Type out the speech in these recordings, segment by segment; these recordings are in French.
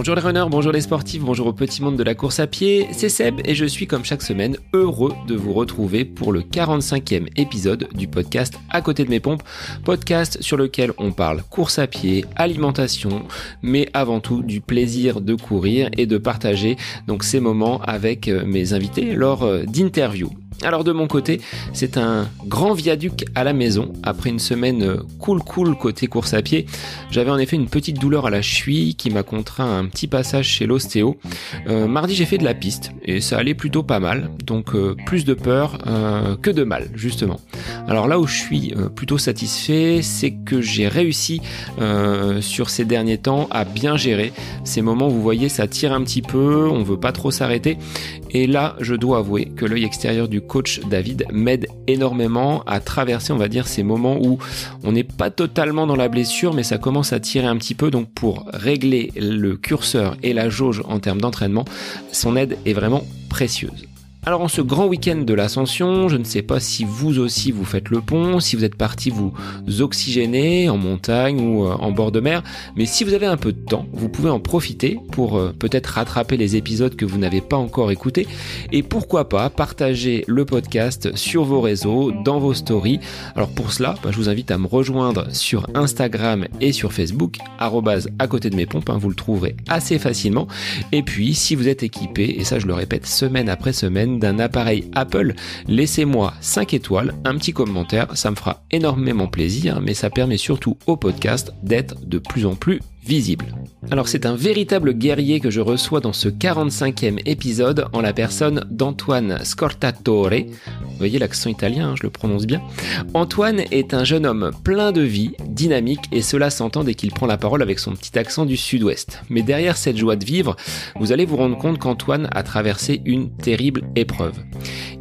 Bonjour les runners, bonjour les sportifs, bonjour au petit monde de la course à pied, c'est Seb et je suis comme chaque semaine heureux de vous retrouver pour le 45e épisode du podcast À côté de mes pompes, podcast sur lequel on parle course à pied, alimentation, mais avant tout du plaisir de courir et de partager donc ces moments avec euh, mes invités. Lors euh, d'interviews. Alors de mon côté, c'est un grand viaduc à la maison. Après une semaine euh, cool cool côté course à pied, j'avais en effet une petite douleur à la cheville qui m'a contraint un petit passage chez l'ostéo. Euh, mardi j'ai fait de la piste et ça allait plutôt pas mal, donc euh, plus de peur que de mal justement. Alors là où je suis plutôt satisfait, c'est que j'ai réussi sur ces derniers temps à bien gérer ces moments. Vous voyez, ça tire un petit peu, on veut pas trop s'arrêter. Et là, je dois avouer que l'œil extérieur du coach David m'aide énormément à traverser, on va dire, ces moments où on n'est pas totalement dans la blessure, mais ça commence à tirer un petit peu. Donc pour régler le curseur et la jauge en termes d'entraînement, son aide est vraiment précieuse. Alors en ce grand week-end de l'ascension, je ne sais pas si vous aussi vous faites le pont, si vous êtes parti vous oxygéner en montagne ou euh, en bord de mer, mais si vous avez un peu de temps, vous pouvez en profiter pour euh, peut-être rattraper les épisodes que vous n'avez pas encore écoutés et pourquoi pas partager le podcast sur vos réseaux, dans vos stories. Alors pour cela, bah, je vous invite à me rejoindre sur Instagram et sur Facebook, à côté de mes pompes, hein, vous le trouverez assez facilement. Et puis si vous êtes équipé, et ça je le répète semaine après semaine, d'un appareil Apple, laissez-moi 5 étoiles, un petit commentaire, ça me fera énormément plaisir, mais ça permet surtout au podcast d'être de plus en plus visible. Alors c'est un véritable guerrier que je reçois dans ce 45e épisode en la personne d'Antoine Scortatore. Vous voyez l'accent italien, hein, je le prononce bien. Antoine est un jeune homme plein de vie, dynamique et cela s'entend dès qu'il prend la parole avec son petit accent du sud-ouest. Mais derrière cette joie de vivre, vous allez vous rendre compte qu'Antoine a traversé une terrible épreuve.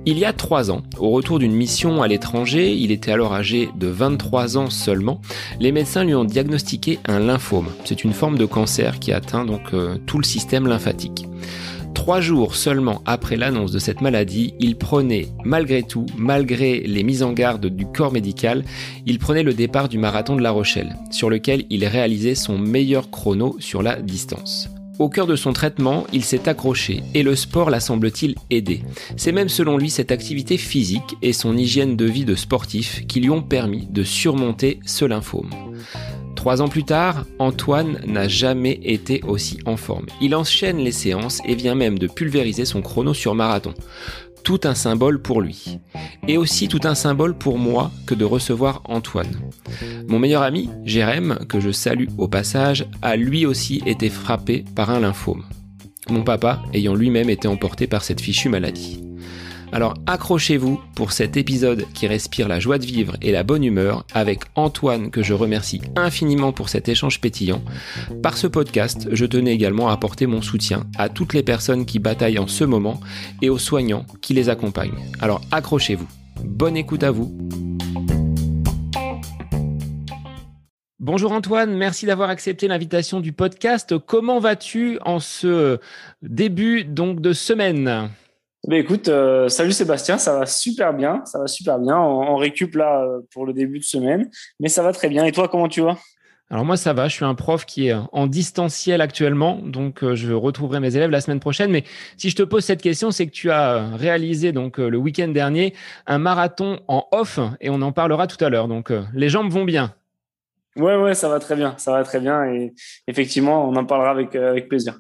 Il y a trois ans, au retour d'une mission à l'étranger, il était alors âgé de 23 ans seulement, les médecins lui ont diagnostiqué un lymphome. C'est une forme de cancer qui atteint donc euh, tout le système lymphatique. Trois jours seulement après l'annonce de cette maladie, il prenait, malgré tout, malgré les mises en garde du corps médical, il prenait le départ du marathon de La Rochelle, sur lequel il réalisait son meilleur chrono sur la distance. Au cœur de son traitement, il s'est accroché et le sport l'a semble-t-il aidé. C'est même selon lui cette activité physique et son hygiène de vie de sportif qui lui ont permis de surmonter ce lymphome. Trois ans plus tard, Antoine n'a jamais été aussi en forme. Il enchaîne les séances et vient même de pulvériser son chrono sur marathon tout un symbole pour lui. Et aussi tout un symbole pour moi que de recevoir Antoine. Mon meilleur ami, Jérém, que je salue au passage, a lui aussi été frappé par un lymphome. Mon papa ayant lui-même été emporté par cette fichue maladie. Alors accrochez-vous pour cet épisode qui respire la joie de vivre et la bonne humeur avec Antoine que je remercie infiniment pour cet échange pétillant. Par ce podcast, je tenais également à apporter mon soutien à toutes les personnes qui bataillent en ce moment et aux soignants qui les accompagnent. Alors accrochez-vous. Bonne écoute à vous. Bonjour Antoine, merci d'avoir accepté l'invitation du podcast. Comment vas-tu en ce début donc de semaine? Bah, écoute, euh, salut Sébastien, ça va super bien, ça va super bien. On, récup là euh, pour le début de semaine, mais ça va très bien. Et toi, comment tu vas? Alors moi ça va, je suis un prof qui est en distanciel actuellement, donc euh, je retrouverai mes élèves la semaine prochaine. Mais si je te pose cette question, c'est que tu as réalisé donc le week-end dernier un marathon en off et on en parlera tout à l'heure. Donc les jambes vont bien. Ouais ouais, ça va très bien, ça va très bien et effectivement on en parlera avec avec plaisir.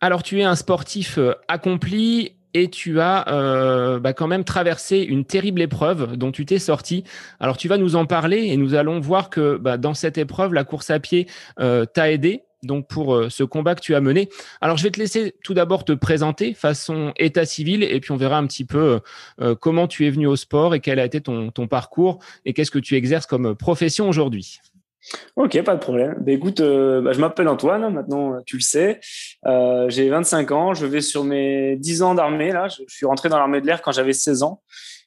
Alors tu es un sportif accompli et tu as euh, bah, quand même traversé une terrible épreuve dont tu t'es sorti. Alors tu vas nous en parler et nous allons voir que bah, dans cette épreuve, la course à pied euh, t'a aidé. Donc pour euh, ce combat que tu as mené. Alors je vais te laisser tout d'abord te présenter façon état civil et puis on verra un petit peu comment tu es venu au sport et quel a été ton parcours et qu'est-ce que tu exerces comme profession aujourd'hui. Ok, pas de problème. Bah, écoute, euh, bah, je m'appelle Antoine, maintenant tu le sais. Euh, j'ai 25 ans, je vais sur mes 10 ans d'armée. Là, je, suis rentré dans l'armée de l'air quand j'avais 16 ans.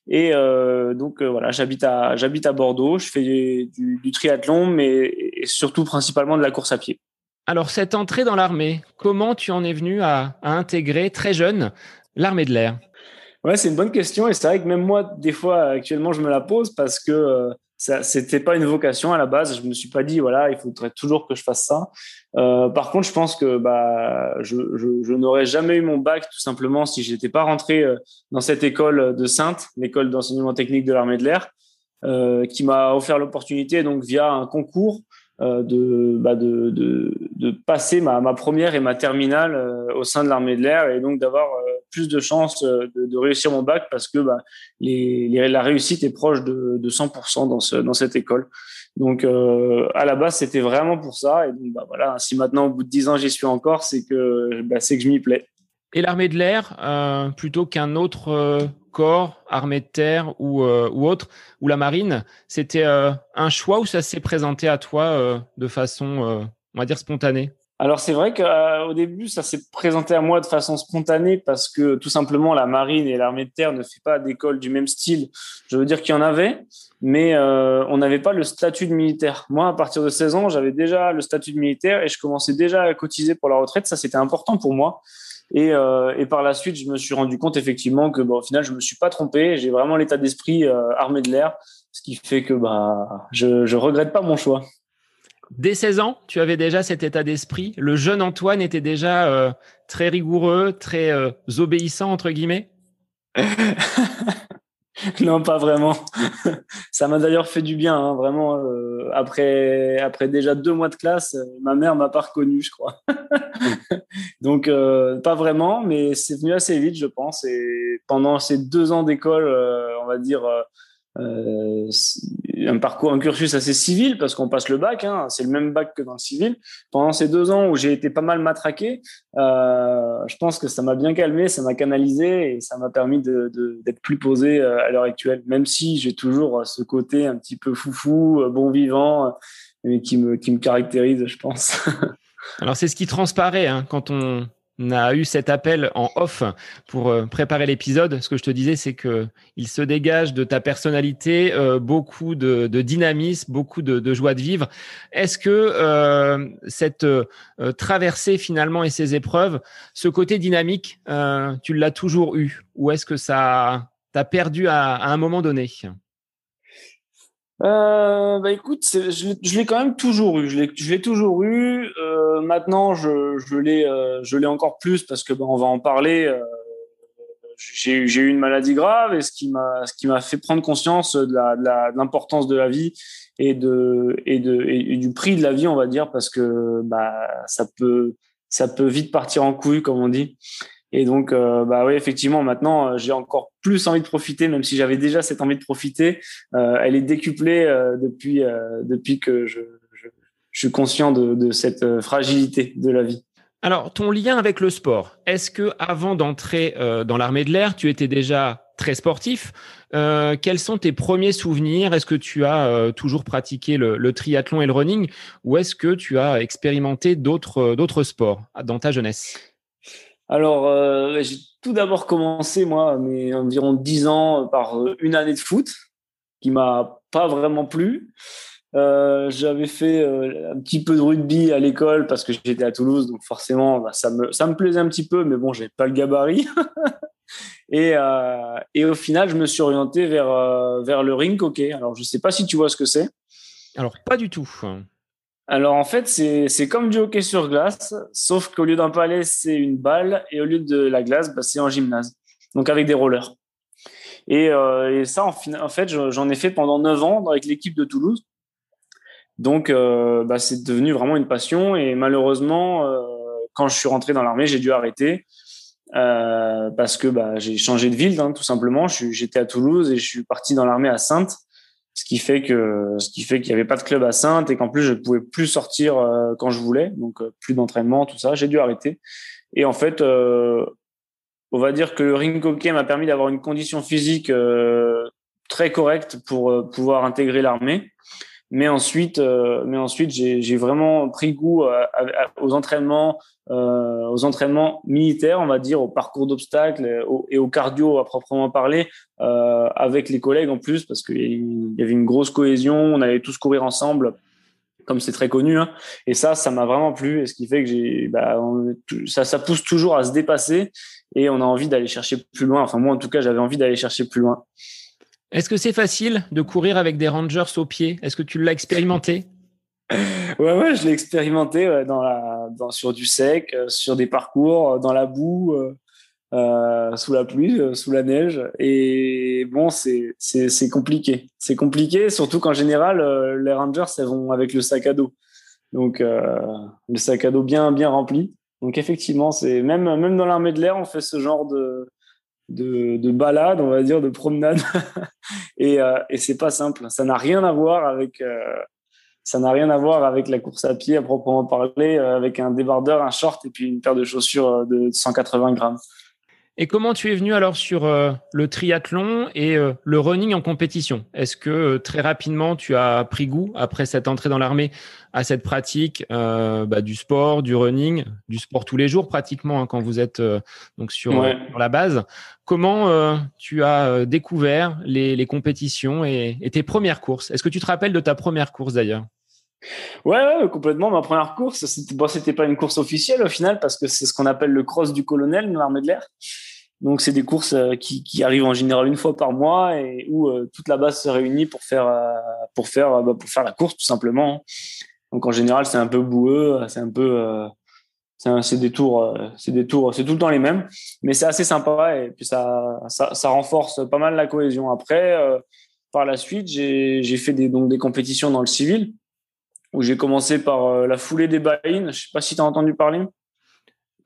Et euh, donc voilà, j'habite à j'habite à Bordeaux. Je fais du, du, triathlon, mais surtout principalement de la course à pied. Alors cette entrée dans l'armée, comment tu en es venu à, à intégrer très jeune l'armée de l'air? Ouais, c'est une bonne question et c'est vrai que même moi, des fois, actuellement, je me la pose parce que Ça, c'était pas une vocation à la base. Je me suis pas dit voilà, il faudrait toujours que je fasse ça. Euh, par contre, je pense que bah, je, je, je n'aurais jamais eu mon bac tout simplement si j'étais pas rentré euh, dans cette école de Sainte, l'école d'enseignement technique de l'armée de l'air, euh, qui m'a offert l'opportunité donc via un concours de, bah de, passer ma, première et ma terminale euh, au sein de l'armée de l'air et donc d'avoir euh, plus de chances de, réussir mon bac parce que bah, la réussite est proche de, de 100% dans, ce, dans cette école. Donc à la base c'était vraiment pour ça et donc bah, voilà si maintenant au bout de 10 ans j'y suis encore c'est que c'est que je m'y plais. Et l'armée de l'air plutôt qu'un autre corps, armée de terre ou, euh, ou autre, ou la marine, c'était euh, un choix ou ça s'est présenté à toi euh, de façon, on va dire, spontanée? Alors c'est vrai qu'au début ça s'est présenté à moi de façon spontanée parce que tout simplement la marine et l'armée de terre ne fait pas d'école du même style. Je veux dire qu'il y en avait, mais on n'avait pas le statut de militaire. Moi à partir de 16 ans j'avais déjà le statut de militaire et je commençais déjà à cotiser pour la retraite. Ça c'était important pour moi et, euh, et, par la suite, je me suis rendu compte effectivement que, bon, au final, je me suis pas trompé. J'ai vraiment l'état d'esprit euh, armé de l'air, ce qui fait que bah, je, je regrette pas mon choix. Dès 16 ans, tu avais déjà cet état d'esprit. Le jeune Antoine était déjà euh, très rigoureux, très euh, obéissant entre guillemets? non, pas vraiment. ça m'a d'ailleurs fait du bien, hein, vraiment. Euh, après, après déjà deux mois de classe, euh, ma mère m'a pas reconnu, je crois. Donc, euh, pas vraiment, mais c'est venu assez vite, je pense. Et pendant ces deux ans d'école, on va dire euh, un parcours, un cursus assez civil parce qu'on passe le bac, hein, c'est le même bac que dans le civil. Pendant ces deux ans où j'ai été pas mal matraqué, euh, je pense que ça m'a bien calmé, ça m'a canalisé et ça m'a permis d'être de, d'être plus posé euh, à l'heure actuelle. Même si j'ai toujours ce côté un petit peu foufou, bon vivant, mais qui me qui me caractérise, je pense. Alors c'est ce qui transparaît hein, quand on on a eu cet appel en off pour euh, préparer l'épisode. Ce que je te disais, c'est que il se dégage de ta personnalité euh, beaucoup de, dynamisme, beaucoup de, joie de vivre. Est-ce que euh, cette traversée finalement et ces épreuves, ce côté dynamique, tu l'as toujours eu, ou est-ce que ça t'a perdu à un moment donné? Euh, bah écoute, je l'ai quand même toujours eu. Je l'ai toujours eu. Euh, maintenant, je, l'ai, euh, je l'ai encore plus parce que bah, on va en parler. Euh, j'ai eu une maladie grave et ce qui m'a, ce qui m'a fait prendre conscience de la, de l'importance de la vie et de et de et du prix de la vie, on va dire, parce que bah ça peut ça peut vite partir en couille, comme on dit. Et donc, euh, bah oui, effectivement, maintenant, euh, j'ai encore plus envie de profiter, même si j'avais déjà cette envie de profiter. Euh, elle est décuplée depuis depuis que je, je, suis conscient de, de, cette fragilité de la vie. Alors, ton lien avec le sport, est-ce que avant d'entrer dans l'armée de l'air, tu étais déjà très sportif? Quels sont tes premiers souvenirs? Est-ce que tu as toujours pratiqué le, le, triathlon et le running, ou est-ce que tu as expérimenté d'autres sports dans ta jeunesse? Alors, euh, j'ai tout d'abord commencé, moi, mes environ 10 ans, par euh, une année de foot, qui m'a pas vraiment plu. Euh, j'avais fait euh, un petit peu de rugby à l'école parce que j'étais à Toulouse, donc forcément, bah, ça, me, ça me plaisait un petit peu, mais bon, j'ai pas le gabarit. et, euh, et au final, je me suis orienté vers, euh, vers le ring hockey. Alors, je sais pas si tu vois ce que c'est. Alors, pas du tout. Alors en fait, c'est comme du hockey sur glace, sauf qu'au lieu d'un palais, c'est une balle, et au lieu de la glace, bah, c'est en gymnase, donc avec des rollers. Et, euh, et ça, en, en fait, j'en ai fait pendant 9 ans avec l'équipe de Toulouse. Donc, euh, bah, c'est devenu vraiment une passion. Et malheureusement, euh, quand je suis rentré dans l'armée, j'ai dû arrêter euh, parce que bah, j'ai changé de ville, hein, tout simplement. J'étais à Toulouse et je suis parti dans l'armée à Sainte ce qui fait que ce qui fait qu'il y avait pas de club à Sainte et qu'en plus je pouvais plus sortir euh, quand je voulais. Donc euh, plus d'entraînement tout ça. J'ai dû arrêter. Et en fait euh, on va dire que le ring hockey m'a permis d'avoir une condition physique très correcte pour pouvoir intégrer l'armée mais ensuite, euh, mais ensuite, j'ai vraiment pris goût aux entraînements, euh, aux entraînements militaires, on va dire, au parcours d'obstacles et au cardio à proprement parler, euh, avec les collègues en plus, parce qu'il y avait une grosse cohésion, on allait tous courir ensemble comme c'est très connu. Hein. Et ça, ça m'a vraiment plu. Et ce qui fait que j'ai, bah, ça, ça pousse toujours à se dépasser et on a envie d'aller chercher plus loin. Enfin, moi, en tout cas, j'avais envie d'aller chercher plus loin. Est-ce que c'est facile de courir avec des Rangers au pied? Est-ce que tu l'as expérimenté? Ouais, ouais, je l'ai expérimenté dans sur du sec, sur des parcours, dans la boue. Euh, sous la pluie, euh, sous la neige. Et bon, c'est compliqué. C'est compliqué, surtout qu'en général, euh, les Rangers, elles vont avec le sac à dos. Donc, le sac à dos bien bien rempli. Donc effectivement, même même dans l'armée de l'air, on fait ce genre de de, de balade, on va dire, de promenade. et et c'est pas simple. Ça n'a rien à voir avec ça n'a rien à voir avec la course à pied à proprement parler, avec un débardeur, un short et puis une paire de chaussures de 180 grammes. Et comment tu es venu alors sur euh, le triathlon et euh, le running en compétition? Est-ce que euh, très rapidement tu as pris goût après cette entrée dans l'armée à cette pratique bah, du sport, du running, du sport tous les jours pratiquement hein, quand vous êtes donc sur, la base? Comment tu as découvert les, les compétitions et, et, tes premières courses? Est-ce que tu te rappelles de ta première course d'ailleurs? Ouais, complètement. Ma première course, c'était bon, pas une course officielle au final parce que c'est ce qu'on appelle le cross du colonel dans l'armée de l'air. Donc c'est des courses euh, qui, arrivent en général une fois par mois et où euh, toute la base se réunit pour faire euh, pour faire bah, pour faire la course tout simplement. Donc en général c'est un peu boueux, c'est un peu c'est des tours c'est des tours c'est tout le temps les mêmes, mais c'est assez sympa et puis ça, ça, renforce pas mal la cohésion. Après par la suite j'ai fait donc des compétitions dans le civil où j'ai commencé par la foulée des baïnes. Je sais pas si tu as entendu parler.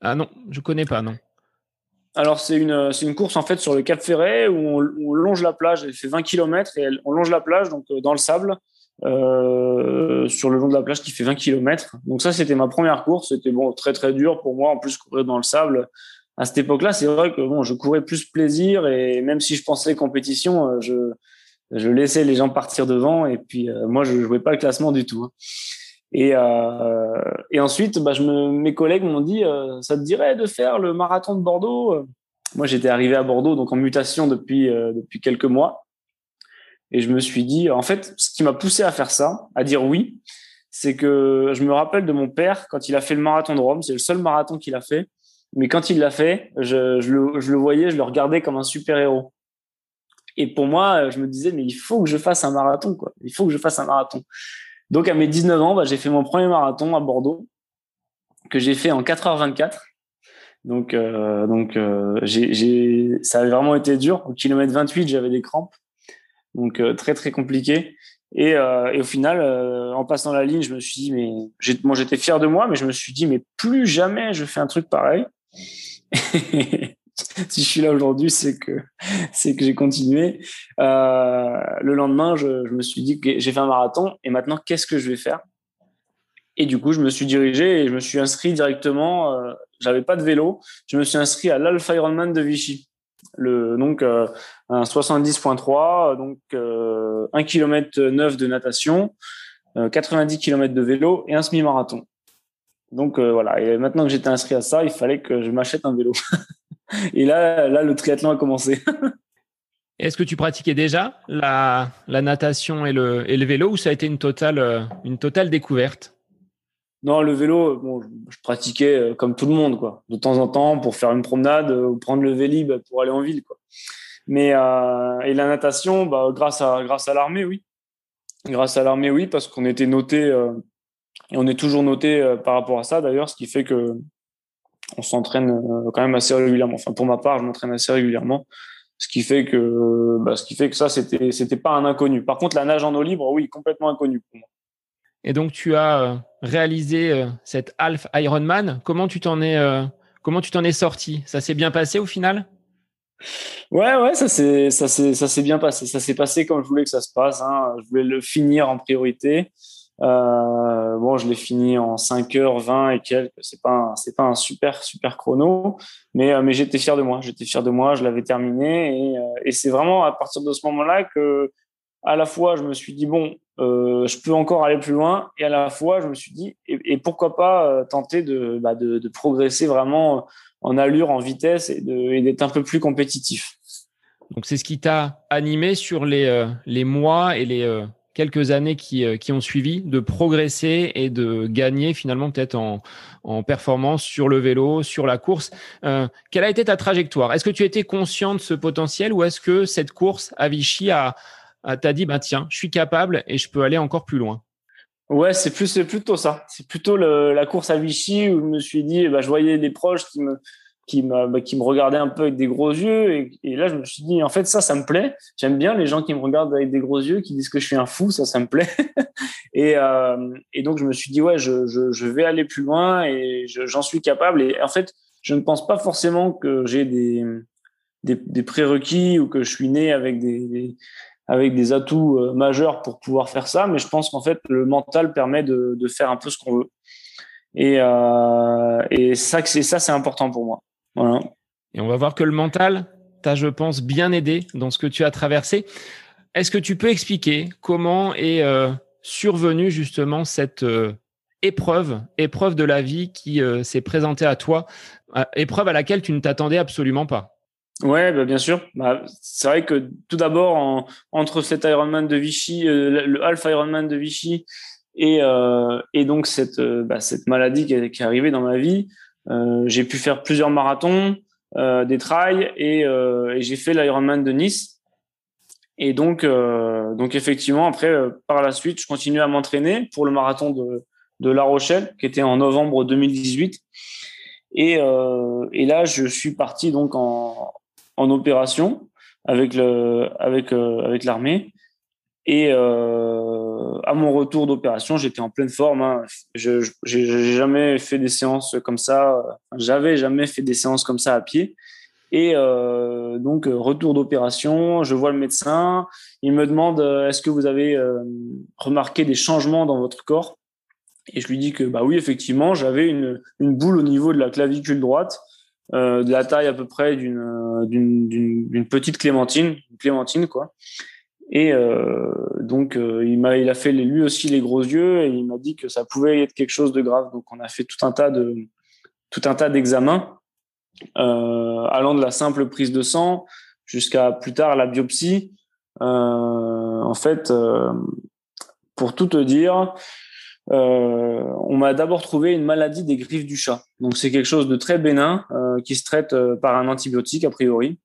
Ah non, je connais pas non. Alors, c'est une, c'est une course en fait sur le Cap Ferret où on, longe la plage. Elle fait 20 km et on longe la plage donc euh, dans le sable euh, sur le long de la plage qui fait 20 km. Donc ça, c'était ma première course. C'était bon, très très dur pour moi. En plus, courir dans le sable à cette époque-là, c'est vrai que bon, je courais plus plaisir et même si je pensais compétition, euh, je je laissais les gens partir devant et puis euh, moi, je jouais pas le classement du tout. Hein. Et, euh, et ensuite, bah, je me, mes collègues m'ont dit, euh, ça te dirait de faire le marathon de Bordeaux Moi, j'étais arrivé à Bordeaux, donc en mutation depuis, euh, depuis quelques mois. Et je me suis dit, en fait, ce qui m'a poussé à faire ça, à dire oui, c'est que je me rappelle de mon père quand il a fait le marathon de Rome. C'est le seul marathon qu'il a fait. Mais quand il l'a fait, je, je, le, je le voyais, je le regardais comme un super héros. Et pour moi, je me disais, mais il faut que je fasse un marathon, quoi. Il faut que je fasse un marathon. Donc à mes 19 ans, bah, j'ai fait mon premier marathon à Bordeaux que j'ai fait en 4h24. Donc euh, donc euh, ça a vraiment été dur. Au kilomètre 28, j'avais des crampes. Donc euh, très très compliqué. Et, euh, au final, euh, en passant la ligne, je me suis dit mais j'étais fier de moi, mais je me suis dit mais plus jamais je fais un truc pareil. si je suis là aujourd'hui, c'est que c'est que j'ai continué. Euh, le lendemain, je, me suis dit que j'ai fait un marathon et maintenant, qu'est-ce que je vais faire? Et du coup, je me suis dirigé et je me suis inscrit directement. Euh, J'avais pas de vélo, je me suis inscrit à l'Alpha Ironman de Vichy. Le donc euh, un 70.3, donc euh, 1 km 9 de natation, 90 euh, km de vélo et un semi-marathon. Donc voilà, et maintenant que j'étais inscrit à ça, il fallait que je m'achète un vélo. Et là, là, le triathlon a commencé. Est-ce que tu pratiquais déjà la, la natation et le, et le, vélo ou ça a été une totale, euh, une totale découverte? Non, le vélo, bon, je pratiquais euh, comme tout le monde, quoi. De temps en temps pour faire une promenade ou prendre le vélib pour aller en ville, quoi. Mais euh, et la natation, bah, grâce à grâce à l'armée, oui. Grâce à l'armée, oui, parce qu'on était noté euh, et on est toujours noté euh, par rapport à ça d'ailleurs, ce qui fait que on s'entraîne euh, quand même assez régulièrement. Enfin, pour ma part, je m'entraîne assez régulièrement, ce qui fait que, bah, ce qui fait que ça, c'était, c'était pas un inconnu. Par contre, la nage en eau libre, oui, complètement inconnu pour moi. Et donc, tu as euh, réalisé euh, cette Half Ironman. Comment tu t'en es, comment tu t'en es sorti? Ça s'est bien passé au final? Ouais, ouais, ça s'est, ça s'est, ça s'est bien passé. Ça s'est passé comme je voulais que ça se passe. Hein. Je voulais le finir en priorité. Euh, bon, je l'ai fini en 5h20 et quelques. C'est pas pas un super super chrono, mais euh, mais j'étais fier de moi. J'étais fier de moi. Je l'avais terminé et, euh, et c'est vraiment à partir de ce moment-là que à la fois je me suis dit bon, je peux encore aller plus loin et à la fois je me suis dit et, pourquoi pas tenter de, bah de, de progresser vraiment en allure, en vitesse et d'être un peu plus compétitif. Donc c'est ce qui t'a animé sur les les mois et les quelques années qui, qui ont suivi, de progresser et de gagner finalement peut-être en, en performance sur le vélo, sur la course. quelle a été ta trajectoire? Est-ce que tu étais conscient de ce potentiel ou est-ce que cette course à Vichy a, t'a dit, bah, tiens, je suis capable et je peux aller encore plus loin? Ouais, c'est plus, c'est plutôt ça. C'est plutôt la course à Vichy où je me suis dit, bah, je voyais des proches qui me, qui me, bah, regardaient un peu avec des gros yeux. Et, là, je me suis dit, en fait, ça, ça me plaît. J'aime bien les gens qui me regardent avec des gros yeux, qui disent que je suis un fou. Ça, ça me plaît. et, euh, et donc, je me suis dit, ouais, je, vais aller plus loin et j'en suis capable. Et en fait, je ne pense pas forcément que j'ai des, prérequis ou que je suis né avec des, avec des atouts euh, majeurs pour pouvoir faire ça, mais je pense qu'en fait le mental permet de, faire un peu ce qu'on veut. Et, euh, ça, c'est important pour moi. Voilà. Et on va voir que le mental t'a, je pense, bien aidé dans ce que tu as traversé. Est-ce que tu peux expliquer comment est euh, survenue justement cette euh, épreuve, épreuve de la vie qui euh, s'est présentée à toi, épreuve à laquelle tu ne t'attendais absolument pas? Ouais, bah bien sûr. Bah, c'est vrai que tout d'abord, entre cet Ironman de Vichy, le Alpha Ironman de Vichy, et, et donc cette, bah, cette maladie qui est, qui est, arrivée dans ma vie, j'ai pu faire plusieurs marathons, euh, des trails, et, et j'ai fait l'Ironman de Nice. Et donc, donc effectivement, après, par la suite, je continue à m'entraîner pour le marathon de, La Rochelle, qui était en novembre 2018. Et, euh, là, je suis parti donc en, opération avec le avec euh, avec l'armée et euh, à mon retour d'opération j'étais en pleine forme hein. je j'ai jamais fait des séances comme ça j'avais jamais fait des séances comme ça à pied et euh, donc retour d'opération je vois le médecin il me demande est-ce que vous avez euh, remarqué des changements dans votre corps? Et je lui dis que bah oui effectivement j'avais une boule au niveau de la clavicule droite euh, de la taille à peu près d'une petite clémentine, une clémentine quoi. Et euh, donc euh, il m'a il a fait lui aussi les gros yeux et il m'a dit que ça pouvait être quelque chose de grave. Donc on a fait tout un tas de tout un tas d'examens euh, allant de la simple prise de sang jusqu'à plus tard la biopsie. En fait, pour tout te dire, on m'a d'abord trouvé une maladie des griffes du chat. Donc c'est quelque chose de très bénin qui se traite par un antibiotique a priori.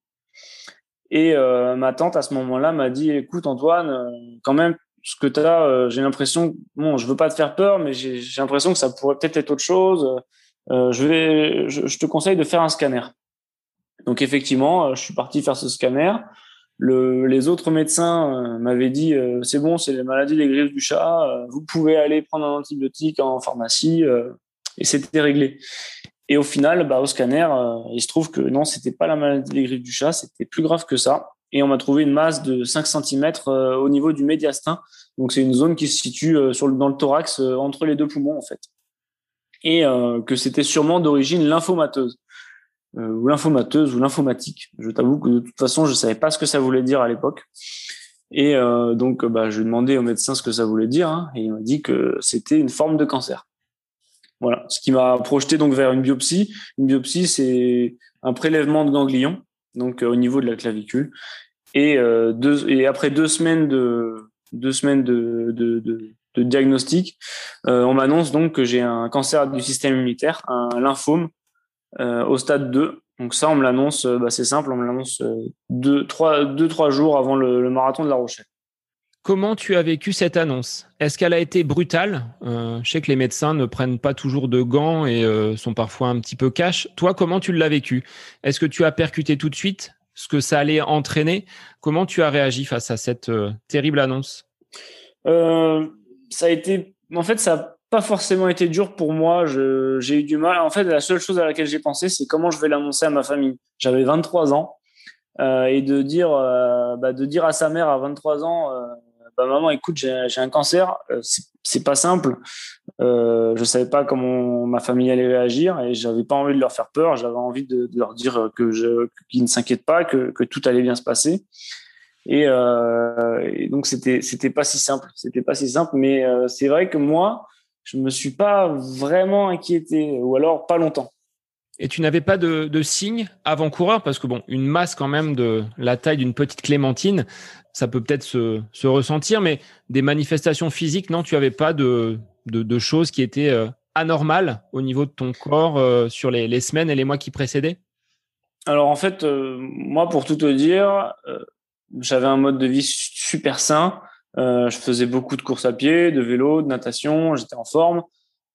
Et ma tante à ce moment-là m'a dit écoute Antoine, quand même ce que tu as, j'ai l'impression, bon, je veux pas te faire peur, mais j'ai l'impression que ça pourrait peut-être être autre chose. je vais, je, te conseille de faire un scanner. Donc effectivement, je suis parti faire ce scanner. Le, les autres médecins euh, m'avaient dit euh, c'est bon, c'est les maladies des griffes du chat, euh, vous pouvez aller prendre un antibiotique en pharmacie et c'était réglé. Et au final, bah, au scanner, il se trouve que non, c'était pas la maladie des griffes du chat, c'était plus grave que ça. Et on m'a trouvé une masse de 5 cm au niveau du médiastin. Donc c'est une zone qui se situe le, dans le thorax entre les deux poumons en fait. Et que c'était sûrement d'origine lymphomateuse. Euh, ou lymphomateuse ou lymphomatique. Je t'avoue que de toute façon, je savais pas ce que ça voulait dire à l'époque. Et euh, donc, bah, je demandé au médecin ce que ça voulait dire, hein, et il m'a dit que c'était une forme de cancer. Voilà, ce qui m'a projeté donc vers une biopsie. Une biopsie, c'est un prélèvement de ganglions, donc euh, au niveau de la clavicule. Et, euh, deux, et après deux semaines de deux semaines de, de, de, diagnostic, euh, on m'annonce donc que j'ai un cancer du système immunitaire, un lymphome au stade 2. Donc ça, on me l'annonce, bah, c'est simple, on me l'annonce deux, trois, deux, trois jours avant le, marathon de La Rochelle. Comment tu as vécu cette annonce? Est-ce qu'elle a été brutale? Je sais que les médecins ne prennent pas toujours de gants et sont parfois un petit peu cash. Toi, comment tu l'as vécu? Est-ce que tu as percuté tout de suite ce que ça allait entraîner? Comment tu as réagi face à cette terrible annonce? Ça a été, en fait, ça pas forcément été dur pour moi. J'ai eu du mal. En fait, la seule chose à laquelle j'ai pensé, c'est comment je vais l'annoncer à ma famille. J'avais 23 ans euh, et de dire, euh, bah, de dire à sa mère à 23 ans, euh, bah, maman, écoute, j'ai un cancer. Euh, c'est pas simple. Euh, je savais pas comment ma famille allait réagir et j'avais pas envie de leur faire peur. J'avais envie de, leur dire que je, qu'ils ne s'inquiètent pas, que, que tout allait bien se passer. Et, euh, donc c'était c'était pas si simple. C'était pas si simple, mais c'est vrai que moi je me suis pas vraiment inquiété, ou alors pas longtemps. Et tu n'avais pas de, de avant-coureur parce que bon, une masse quand même de la taille d'une petite clémentine, ça peut peut-être se, se, ressentir, mais des manifestations physiques, non, tu avais pas de, de, de choses qui étaient euh, anormales au niveau de ton corps euh, sur les, les, semaines et les mois qui précédaient? Alors en fait, euh, moi pour tout te dire, j'avais un mode de vie super sain. je faisais beaucoup de courses à pied, de vélo, de natation, j'étais en forme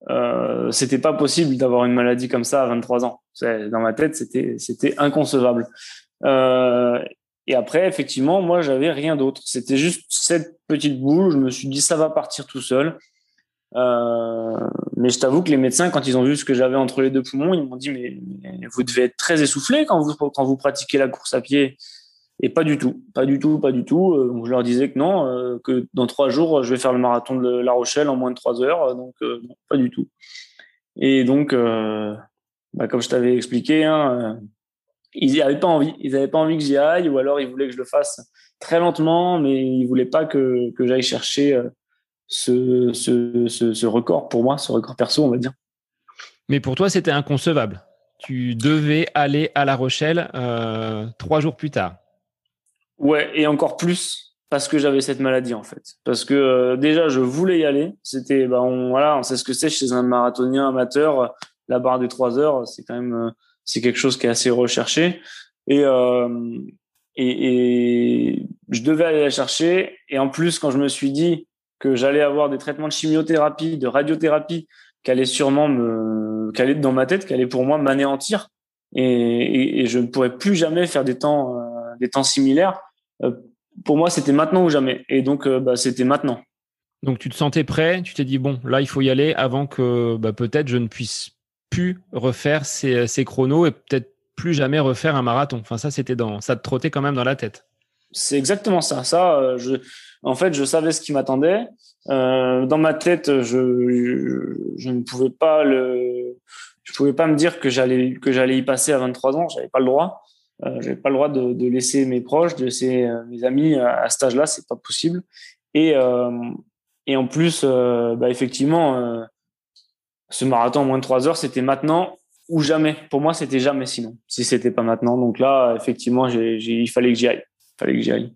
euh, c'était pas possible d'avoir une maladie comme ça à 23 ans. Dans ma tête, c'était c'était inconcevable. Euh, et après, effectivement, moi, j'avais rien d'autre. C'était juste cette petite boule. Je me suis dit, ça va partir tout seul. Euh, mais je t'avoue que les médecins, quand ils ont vu ce que j'avais entre les deux poumons, ils m'ont dit, mais, mais, vous devez être très essoufflé quand vous quand vous pratiquez la course à pied. Et pas du tout, pas du tout, pas du tout. Euh, je leur disais que non, euh, que dans trois jours, je vais faire le marathon de La Rochelle en moins de trois heures. Euh, donc non, pas du tout. Et donc, bah, comme je t'avais expliqué, hein, ils n'avaient pas envie. Ils n'avaient pas envie que j'y aille, ou alors ils voulaient que je le fasse très lentement, mais ils voulaient pas que, j'aille chercher ce, record pour moi, ce record perso, on va dire. Mais pour toi, c'était inconcevable. Tu devais aller à La Rochelle trois jours plus tard. Ouais, et encore plus parce que j'avais cette maladie en fait. Parce que euh, déjà je voulais y aller. C'était, bah, on, voilà, on sait ce que c'est chez un marathonien amateur. La barre des trois heures, c'est quand même, euh, c'est quelque chose qui est assez recherché. Et, euh, et, et je devais aller la chercher. Et en plus, quand je me suis dit que j'allais avoir des traitements de chimiothérapie, de radiothérapie, qui allaient sûrement me, qui allaient dans ma tête, qui allaient pour moi m'anéantir, et, et, et, je ne pourrais plus jamais faire des temps, euh, des temps similaires pour moi, c'était maintenant ou jamais. Et donc, euh, bah, c'était maintenant. Donc, tu te sentais prêt, tu t'es dit, bon, là, il faut y aller avant que bah, peut-être je ne puisse plus refaire ces, ces chronos et peut-être plus jamais refaire un marathon. Enfin, ça, c'était dans, ça te trottait quand même dans la tête. C'est exactement ça. Ça, euh, je, en fait, je savais ce qui m'attendait. Euh, dans ma tête, je, je, je, ne pouvais pas le, je pouvais pas me dire que j'allais que j'allais y passer à 23 ans. J'avais pas le droit. Euh, j'avais pas le droit de, laisser mes proches, de laisser euh, mes amis à, cet âge-là, c'est pas possible. Et euh, et en plus, euh, bah effectivement, ce marathon en moins de trois heures, c'était maintenant ou jamais. Pour moi, c'était jamais sinon, si c'était pas maintenant. Donc là, effectivement, il fallait que j'y aille. Il fallait que j'y.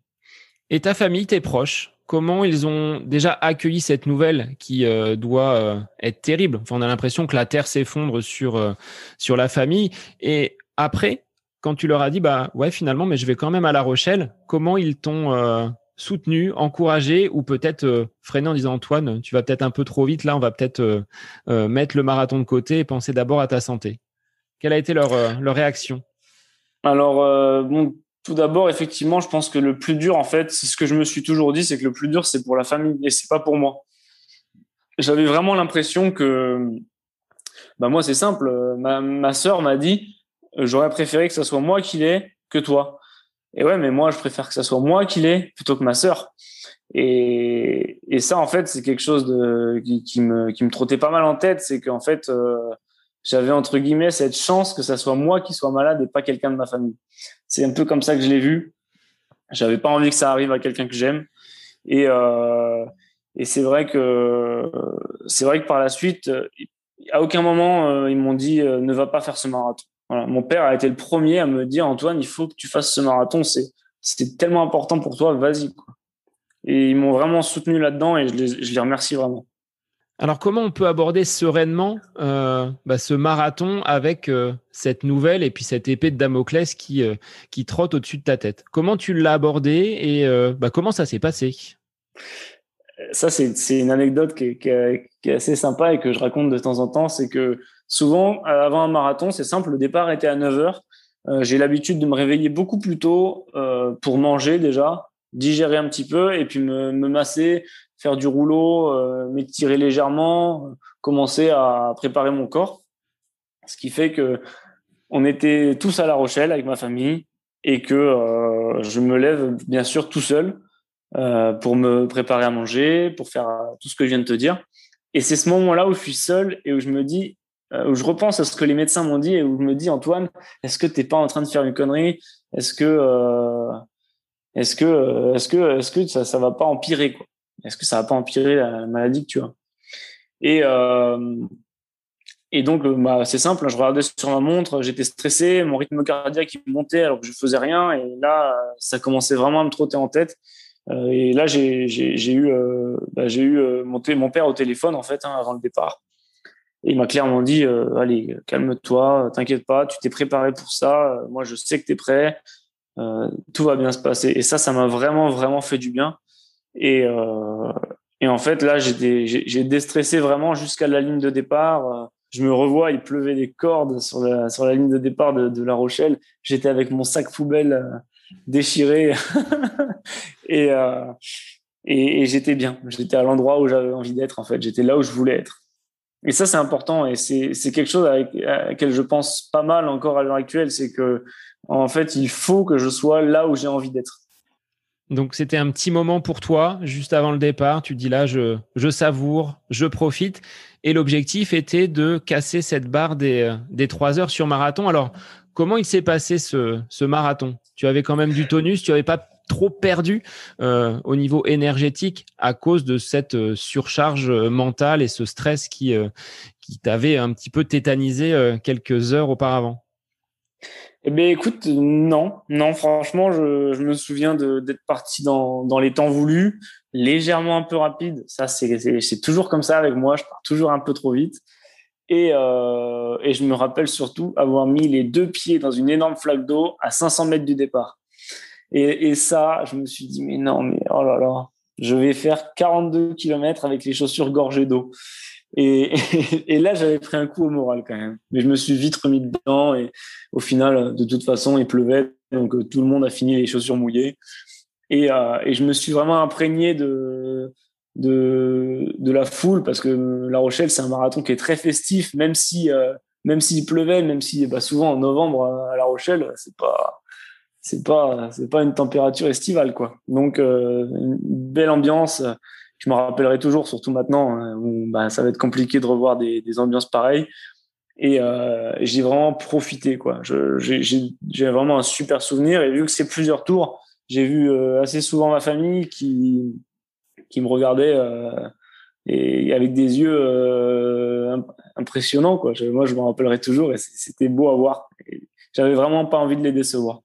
Et ta famille, tes proches, comment ils ont déjà accueilli cette nouvelle qui doit être terrible? On a l'impression que la terre s'effondre sur, sur la famille. Et après, quand tu leur as dit, bah ouais, finalement, mais je vais quand même à La Rochelle, comment ils t'ont euh, soutenu, encouragé ou peut-être euh, freiné en disant, Antoine, tu vas peut-être un peu trop vite, là, on va peut-être euh, mettre le marathon de côté et penser d'abord à ta santé. Quelle a été leur, leur réaction? Alors, bon, tout d'abord, effectivement, je pense que le plus dur, en fait, c'est ce que je me suis toujours dit, c'est que le plus dur, c'est pour la famille et c'est pas pour moi. J'avais vraiment l'impression que, bah moi, c'est simple. Ma, ma sœur m'a dit, j'aurais préféré que ce soit moi qui l'ai que toi. Et ouais, mais moi, je préfère que ce soit moi qui l'ai plutôt que ma sœur. Et, et ça, en fait, c'est quelque chose de, qui, me, qui me trottait pas mal en tête. C'est qu'en fait, euh, j'avais entre guillemets cette chance que ça soit moi qui soit malade et pas quelqu'un de ma famille. C'est un peu comme ça que je l'ai vu. J'avais pas envie que ça arrive à quelqu'un que j'aime. Et, euh, et c'est vrai que c'est vrai que par la suite, à aucun moment euh, ils m'ont dit euh, ne va pas faire ce marathon. Mon père a été le premier à me dire Antoine, il faut que tu fasses ce marathon. C'est tellement important pour toi, vas-y. Et ils m'ont vraiment soutenu là-dedans et je les, remercie vraiment. Alors comment on peut aborder sereinement euh, bah, ce marathon avec euh, cette nouvelle et puis cette épée de Damoclès qui euh, qui trotte au-dessus de ta tête? Comment tu l'as abordé et bah, comment ça s'est passé? Ça c'est une anecdote qui est, assez sympa et que je raconte de temps en temps. C'est que souvent, avant un marathon, c'est simple, le départ était à 9 heures. Euh, j'ai l'habitude de me réveiller beaucoup plus tôt euh, pour manger déjà, digérer un petit peu et puis me, masser, faire du rouleau, euh, m'étirer légèrement, commencer à préparer mon corps. Ce qui fait que on était tous à La Rochelle avec ma famille et que euh, je me lève bien sûr tout seul euh, pour me préparer à manger, pour faire tout ce que je viens de te dire. Et c'est ce moment-là où je suis seul et où je me dis, euh, où je repense à ce que les médecins m'ont dit et où je me dis Antoine, est-ce que t'es pas en train de faire une connerie? Est-ce que euh, est-ce que est-ce que est-ce que ça ça va pas empirer Est-ce que ça va pas empirer la maladie que tu as? Et euh, Et donc, bah, c'est simple, je regardais sur ma montre, j'étais stressé, mon rythme cardiaque montait alors que je faisais rien. Et là, ça commençait vraiment à me trotter en tête. Et là, j'ai eu, bah, j'ai eu mon, mon, père au téléphone, en fait, hein, avant le départ. Et il m'a clairement dit, allez, calme-toi, t'inquiète pas, tu t'es préparé pour ça. Moi, je sais que tu es prêt. tout va bien se passer. Et ça, ça m'a vraiment, vraiment fait du bien. Et, et en fait, là, j'ai déstressé vraiment jusqu'à la ligne de départ je me revois, il pleuvait des cordes sur la, sur la ligne de départ de, La Rochelle. J'étais avec mon sac poubelle déchiré euh, et, et, j'étais bien. J'étais à l'endroit où j'avais envie d'être, en fait. J'étais là où je voulais être. Et ça, c'est important et c'est quelque chose avec, à laquelle je pense pas mal encore à l'heure actuelle. C'est que, en fait, il faut que je sois là où j'ai envie d'être. Donc c'était un petit moment pour toi, juste avant le départ. Tu dis là, je, je savoure, je profite. Et l'objectif était de casser cette barre des, euh, des 3 heures sur marathon. Alors, comment il s'est passé ce, marathon? Tu avais quand même du tonus, tu n'avais pas trop perdu euh, au niveau énergétique à cause de cette euh, surcharge mentale et ce stress qui, qui t'avait un petit peu tétanisé quelques heures auparavant? Eh bien, écoute, non, non, franchement, je, je me souviens d'être parti dans, dans les temps voulus, légèrement un peu rapide. Ça, c'est toujours comme ça avec moi. Je pars toujours un peu trop vite. Et, euh, et je me rappelle surtout avoir mis les deux pieds dans une énorme flaque d'eau à 500 mètres du départ. Et, et ça, je me suis dit, mais non, mais oh là là, je vais faire 42 km avec les chaussures gorgées d'eau. Et, et, là, j'avais pris un coup au moral quand même. Mais je me suis vite remis dedans et au final, de toute façon, il pleuvait. Donc, euh, tout le monde a fini les chaussures mouillées. Et, euh, je me suis vraiment imprégné de, de, de, la foule parce que La Rochelle, c'est un marathon qui est très festif, même si, euh, même s'il pleuvait, même si bah, souvent en novembre à La Rochelle, c'est pas, c'est pas, c'est pas une température estivale, quoi. Donc, euh, une belle ambiance je me rappellerai toujours, surtout maintenant, hein, où bah, ça va être compliqué de revoir des, des ambiances pareilles. Et euh, j'ai vraiment profité, quoi. J'ai vraiment un super souvenir. Et vu que c'est plusieurs tours, j'ai vu euh, assez souvent ma famille qui, qui me regardait euh, et avec des yeux euh, impressionnants, quoi. Je, moi, je me rappellerai toujours et c'était beau à voir. J'avais vraiment pas envie de les décevoir.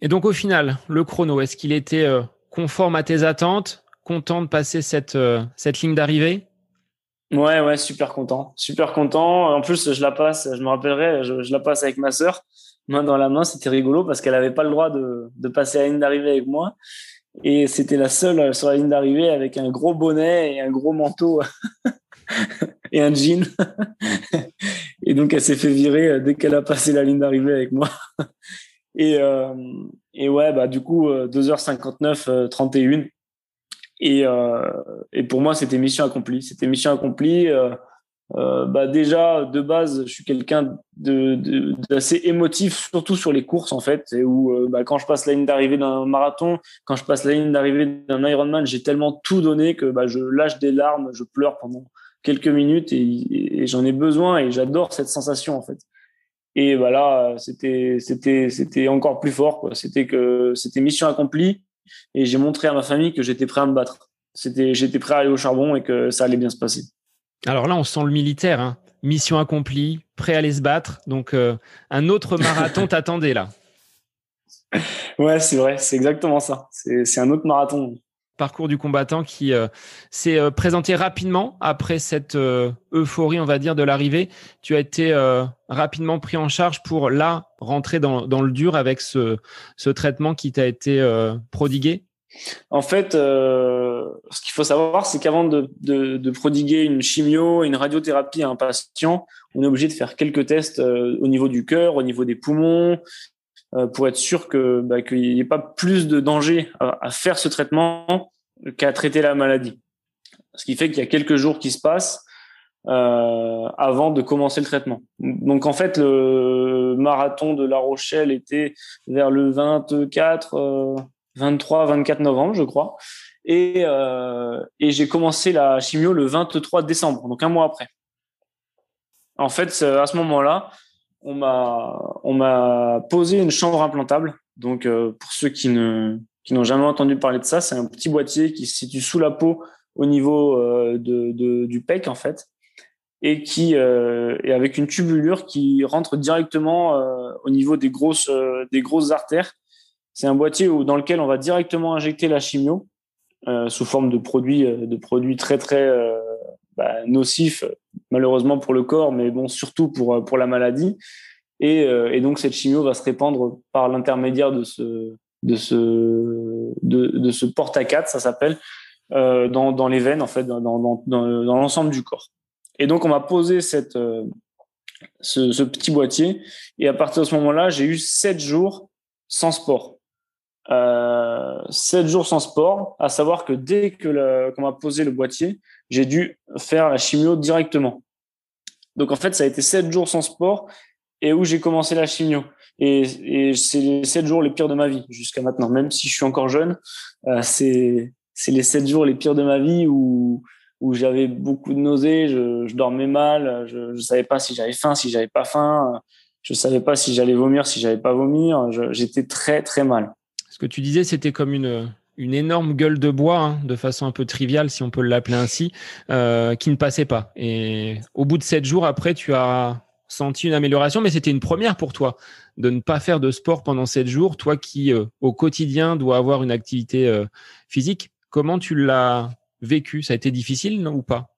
Et donc, au final, le chrono, est-ce qu'il était euh, conforme à tes attentes content de passer cette, euh, cette ligne d'arrivée? Ouais, ouais, super content. Super content. En plus, je la passe, je me rappellerai, je, la passe avec ma sœur, main dans la main. C'était rigolo parce qu'elle n'avait pas le droit de, de passer la ligne d'arrivée avec moi. Et c'était la seule sur la ligne d'arrivée avec un gros bonnet et un gros manteau et un jean. et donc, elle s'est fait virer euh, dès qu'elle a passé la ligne d'arrivée avec moi. et, euh, et ouais, bah, du coup, 2h59, 31. Et, euh, et pour moi, c'était mission accomplie. C'était mission accomplie. Euh, euh, bah déjà de base, je suis quelqu'un d'assez émotif, surtout sur les courses en fait, et où bah, quand je passe la ligne d'arrivée d'un marathon, quand je passe la ligne d'arrivée d'un Ironman, j'ai tellement tout donné que bah, je lâche des larmes, je pleure pendant quelques minutes et, et j'en ai besoin et j'adore cette sensation en fait. Et voilà, c'était c'était c'était encore plus fort quoi. C'était que c'était mission accomplie et j'ai montré à ma famille que j'étais prêt à me battre. C'était, j'étais prêt à aller au charbon et que ça allait bien se passer. Alors là, on sent le militaire, hein. mission accomplie, prêt à aller se battre. Donc euh, un autre marathon t'attendait là. Ouais, c'est vrai, c'est exactement ça. C'est, un autre marathon. Parcours du combattant qui euh, s'est euh, présenté rapidement après cette euphorie, on va dire, de l'arrivée. Tu as été rapidement pris en charge pour là rentrer dans, dans le dur avec ce, ce traitement qui t'a été prodigué en fait, euh, ce qu'il faut savoir, c'est qu'avant de, prodiguer une chimio, une radiothérapie à un patient, on est obligé de faire quelques tests euh, au niveau du cœur, au niveau des poumons, euh, pour être sûr que bah, qu'il n'y ait pas plus de danger à, faire ce traitement qu'à traiter la maladie. Ce qui fait qu'il y a quelques jours qui se passent avant de commencer le traitement. Donc en fait, le marathon de La Rochelle était vers le 24 23, 24 novembre, je crois. Et, euh, et j'ai commencé la chimio le 23 décembre, donc un mois après. En fait, à ce moment-là, on m'a on m'a posé une chambre implantable. Donc euh, pour ceux qui ne qui n'ont jamais entendu parler de ça, c'est un petit boîtier qui se situe sous la peau au niveau euh, de, de, du pec en fait. et qui est avec une tubulure qui rentre directement au niveau des grosses des grosses artères. C'est un boîtier où, dans lequel on va directement injecter la chimio sous forme de produits de produits très très bah, nocifs malheureusement pour le corps, mais bon surtout pour pour la maladie. Et, et donc cette chimio va se répandre par l'intermédiaire de ce de ce de, ce porte à 4 ça s'appelle, euh, dans, dans les veines en fait, dans, dans, dans, l'ensemble du corps. Et donc on m'a posé cette euh, ce, ce, petit boîtier et à partir de ce moment-là, j'ai eu sept jours sans sport. Euh, sept jours sans sport, à savoir que dès que qu'on m'a posé le boîtier, j'ai dû faire la chimio directement. Donc en fait, ça a été sept jours sans sport et où j'ai commencé la chimio. Et, et c'est les sept jours les pires de ma vie jusqu'à maintenant. Même si je suis encore jeune, euh, c'est les sept jours les pires de ma vie où où j'avais beaucoup de nausées, je, je dormais mal, je ne savais pas si j'avais faim, si j'avais pas faim, je savais pas si j'allais vomir, si j'allais pas vomir. J'étais très très mal. Ce que tu disais, c'était comme une énorme gueule de bois, hein, de façon un peu triviale, si on peut l'appeler ainsi, euh, qui ne passait pas. Et au bout de sept jours, après, tu as senti une amélioration, mais c'était une première pour toi de ne pas faire de sport pendant sept jours, toi qui euh, au quotidien dois avoir une activité euh, physique. Comment tu l'as vécu? Ça a été difficile non, ou pas?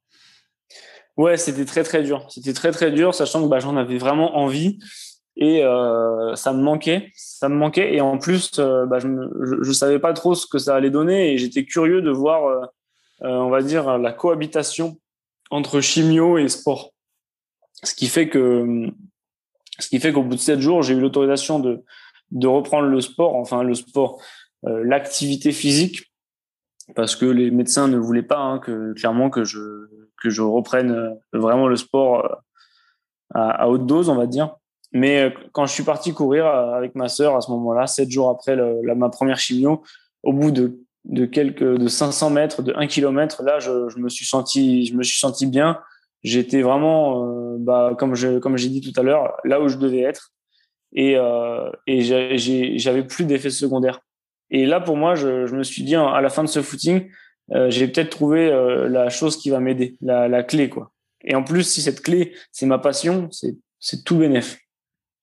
Ouais, c'était très très dur. C'était très très dur, sachant que bah, j'en avais vraiment envie et euh, ça me manquait, ça me manquait. Et en plus, bah, je, ne savais pas trop ce que ça allait donner et j'étais curieux de voir, on va dire, la cohabitation entre chimio et sport. Ce qui fait que, ce qui fait qu'au bout de sept jours, j'ai eu l'autorisation de, de reprendre le sport, enfin le sport, euh, l'activité physique, parce que les médecins ne voulaient pas hein, que clairement que je que je reprenne euh, vraiment le sport euh, à haute dose, on va dire. Mais quand je suis parti courir avec ma sœur à ce moment-là, sept jours après la, ma première chimio, au bout de, de quelques de 500 mètres, de 1 km, là, je, je me suis senti, je me suis senti bien j'étais vraiment, euh, bah, comme je comme j'ai dit tout à l'heure, là où je devais être, et euh, et j'avais plus d'effets secondaires. Et là, pour moi, je, je, me suis dit à la fin de ce footing, euh, j'ai peut-être trouvé euh, la chose qui va m'aider, la, la clé, quoi. Et en plus, si cette clé, c'est ma passion, c'est c'est tout bénéf.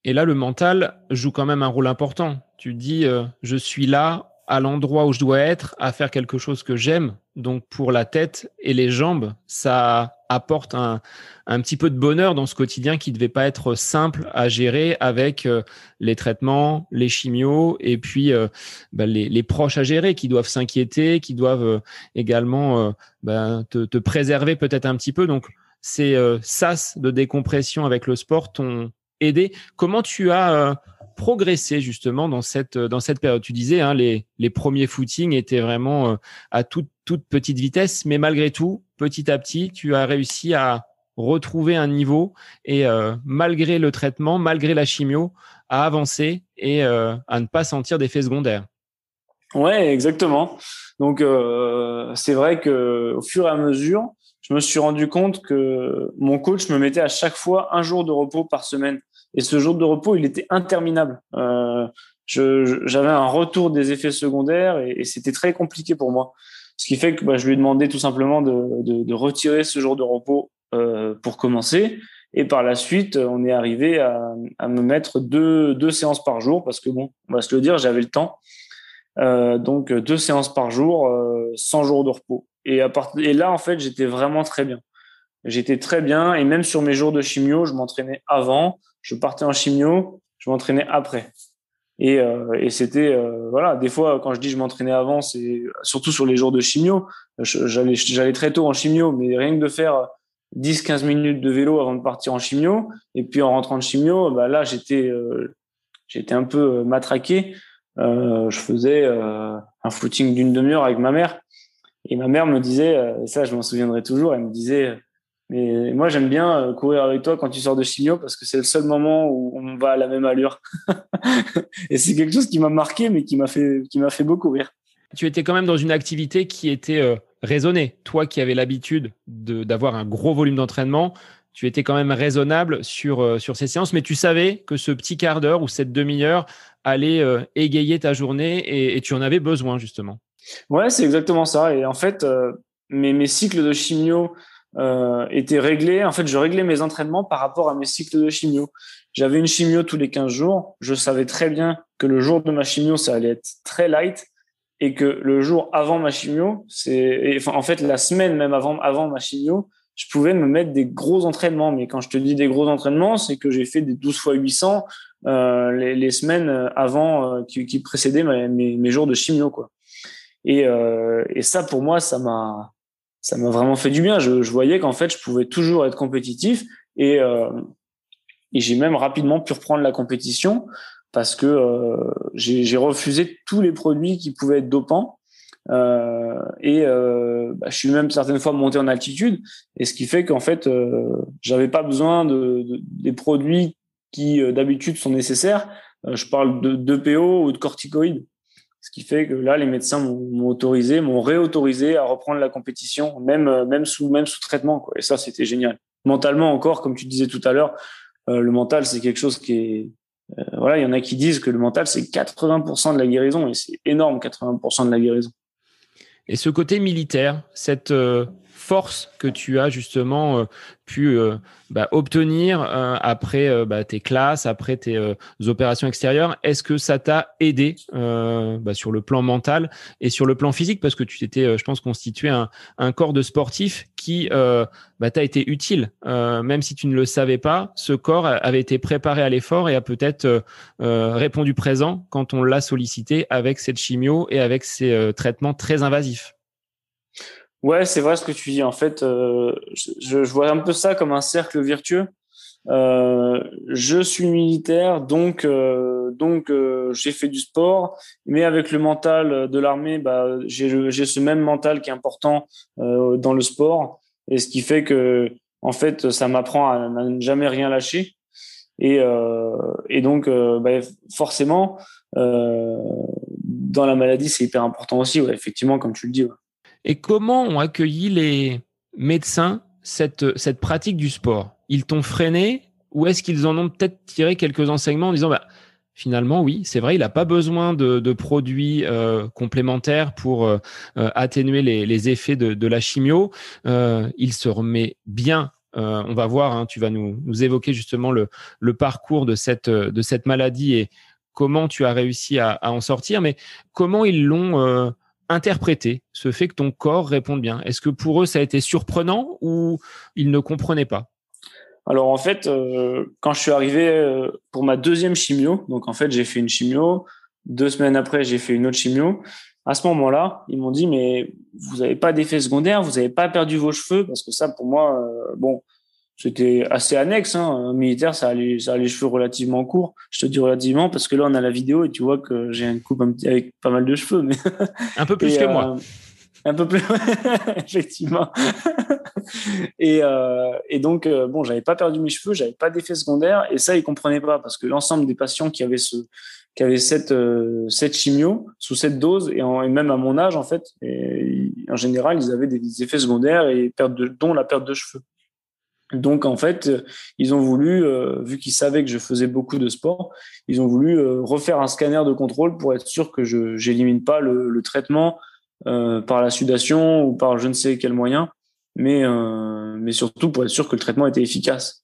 Et là, le mental joue quand même un rôle important. Tu dis, euh, je suis là à l'endroit où je dois être, à faire quelque chose que j'aime. Donc pour la tête et les jambes, ça apporte un, un, petit peu de bonheur dans ce quotidien qui devait pas être simple à gérer avec euh, les traitements, les chimios et puis euh, bah, les, les, proches à gérer qui doivent s'inquiéter, qui doivent euh, également bah, te, te, préserver peut-être un petit peu. Donc ces sas de décompression avec le sport t'ont aidé. Comment tu as progressé justement dans cette dans cette période? Tu disais hein, les les premiers footings étaient vraiment euh, à toute toute petite vitesse, mais malgré tout, petit à petit, tu as réussi à retrouver un niveau et euh, malgré le traitement, malgré la chimio, à avancer et euh, à ne pas sentir d'effets secondaires. Ouais, exactement. Donc c'est vrai que au fur et à mesure, je me suis rendu compte que mon coach me mettait à chaque fois un jour de repos par semaine. Et ce jour de repos, il était interminable. Euh, j'avais un retour des effets secondaires et, c'était très compliqué pour moi. Ce qui fait que bah, je lui ai demandé tout simplement de, retirer ce jour de repos euh, pour commencer. Et par la suite, on est arrivé à, me mettre deux, séances par jour parce que bon, on va se le dire, j'avais le temps. Euh, donc deux séances par jour, euh, 100 jours de repos. Et là, en fait, j'étais vraiment très bien. J'étais très bien et même sur mes jours de chimio, je m'entraînais avant je partais en chimio, je m'entraînais après. Et, euh, et c'était euh, voilà, des fois quand je dis je m'entraînais avant, c'est surtout sur les jours de chimio. J'allais j'allais très tôt en chimio, mais rien que de faire 10-15 minutes de vélo avant de partir en chimio, et puis en rentrant de chimio, bah là j'étais euh, j'étais un peu matraqué. je faisais un footing d'une demi-heure avec ma mère, et ma mère me disait, ça je m'en souviendrai toujours, elle me disait mais moi, j'aime bien euh, courir avec toi quand tu sors de chimio parce que c'est le seul moment où on va à la même allure. et c'est quelque chose qui m'a marqué, mais qui m'a fait, qui m'a fait beaucoup rire. Tu étais quand même dans une activité qui était euh, raisonnée. Toi qui avais l'habitude d'avoir un gros volume d'entraînement, tu étais quand même raisonnable sur, euh, sur ces séances, mais tu savais que ce petit quart d'heure ou cette demi-heure allait égayer ta journée et, et, tu en avais besoin justement. Ouais, c'est exactement ça. Et en fait, mes, mes cycles de chimio euh, était réglé. En fait, je réglais mes entraînements par rapport à mes cycles de chimio. J'avais une chimio tous les 15 jours. Je savais très bien que le jour de ma chimio, ça allait être très light et que le jour avant ma chimio, c'est, enfin, en fait, la semaine même avant, avant ma chimio, je pouvais me mettre des gros entraînements. Mais quand je te dis des gros entraînements, c'est que j'ai fait des 12 fois 800 euh, les, les, semaines avant euh, qui, qui, précédaient mes, mes, jours de chimio, quoi. Et, euh, et ça, pour moi, ça m'a, ça m'a vraiment fait du bien. Je, je voyais qu'en fait, je pouvais toujours être compétitif et, euh, et j'ai même rapidement pu reprendre la compétition parce que euh, j'ai refusé tous les produits qui pouvaient être dopants. Euh, et euh, bah, je suis même certaines fois monté en altitude, et ce qui fait qu'en fait, euh, j'avais pas besoin de, de, des produits qui euh, d'habitude sont nécessaires. Je parle de d'EPO ou de corticoïdes, ce qui fait que là, les médecins m'ont autorisé, m'ont réautorisé à reprendre la compétition, même même sous traitement. Et ça, c'était génial. Mentalement encore, comme tu disais tout à l'heure, le mental, c'est quelque chose qui est voilà, il y en a qui disent que le mental, c'est 80% de la guérison, et c'est énorme, 80% de la guérison. Et ce côté militaire, cette euh, force que tu as justement euh, pu euh, bah, obtenir après bah, tes classes, après tes opérations extérieures, est-ce que ça t'a aidé bah, sur le plan mental et sur le plan physique? Parce que tu t'étais, je pense, constitué un, un, corps de sportif qui t'a été utile. même si tu ne le savais pas, ce corps avait été préparé à l'effort et a peut-être répondu présent quand on l'a sollicité avec cette chimio et avec ces traitements très invasifs. Ouais, c'est vrai ce que tu dis. En fait, euh, je, je, vois un peu ça comme un cercle vertueux. Euh, je suis militaire, donc euh, donc euh, j'ai fait du sport, mais avec le mental de l'armée, bah, j'ai j'ai ce même mental qui est important euh, dans le sport, et ce qui fait que en fait ça m'apprend à, ne jamais rien lâcher, et et donc bah, forcément dans la maladie c'est hyper important aussi, ouais, effectivement comme tu le dis. Ouais. Et comment ont accueilli les médecins cette, cette pratique du sport? Ils t'ont freiné ou est-ce qu'ils en ont peut-être tiré quelques enseignements en disant bah, finalement oui, c'est vrai, il n'a pas besoin de, de produits euh, complémentaires pour euh, euh atténuer les, les, effets de, la chimio. Il se remet bien. On va voir, hein, tu vas nous, nous évoquer justement le, le parcours de cette, de cette maladie et comment tu as réussi à, à en sortir, mais comment ils l'ont interpréter ce fait que ton corps réponde bien. Est-ce que pour eux, ça a été surprenant ou ils ne comprenaient pas? Alors en fait, euh, quand je suis arrivé euh, pour ma deuxième chimio, donc en fait j'ai fait une chimio, deux semaines après j'ai fait une autre chimio. À ce moment-là, ils m'ont dit mais vous n'avez pas d'effet secondaire, vous n'avez pas perdu vos cheveux parce que ça pour moi, euh, bon, c'était assez annexe. Hein. Un militaire, ça a, les, ça a les cheveux relativement courts. Je te dis relativement parce que là, on a la vidéo et tu vois que j'ai une coupe avec pas mal de cheveux. Mais... Un peu plus que moi. Euh, un peu plus, effectivement. et, euh, et donc, euh, bon, j'avais pas perdu mes cheveux, j'avais pas d'effet secondaire, et ça, ils comprenaient pas parce que l'ensemble des patients qui avaient ce, qui avaient cette, cette chimio sous cette dose et, en, et, même à mon âge, en fait, et, en général, ils avaient des effets secondaires et perte de, dont la perte de cheveux. Donc en fait, ils ont voulu, euh, vu qu'ils savaient que je faisais beaucoup de sport, ils ont voulu euh, refaire un scanner de contrôle pour être sûr que je n'élimine pas le, traitement euh, par la sudation ou par je ne sais quel moyen, mais euh, mais surtout pour être sûr que le traitement était efficace.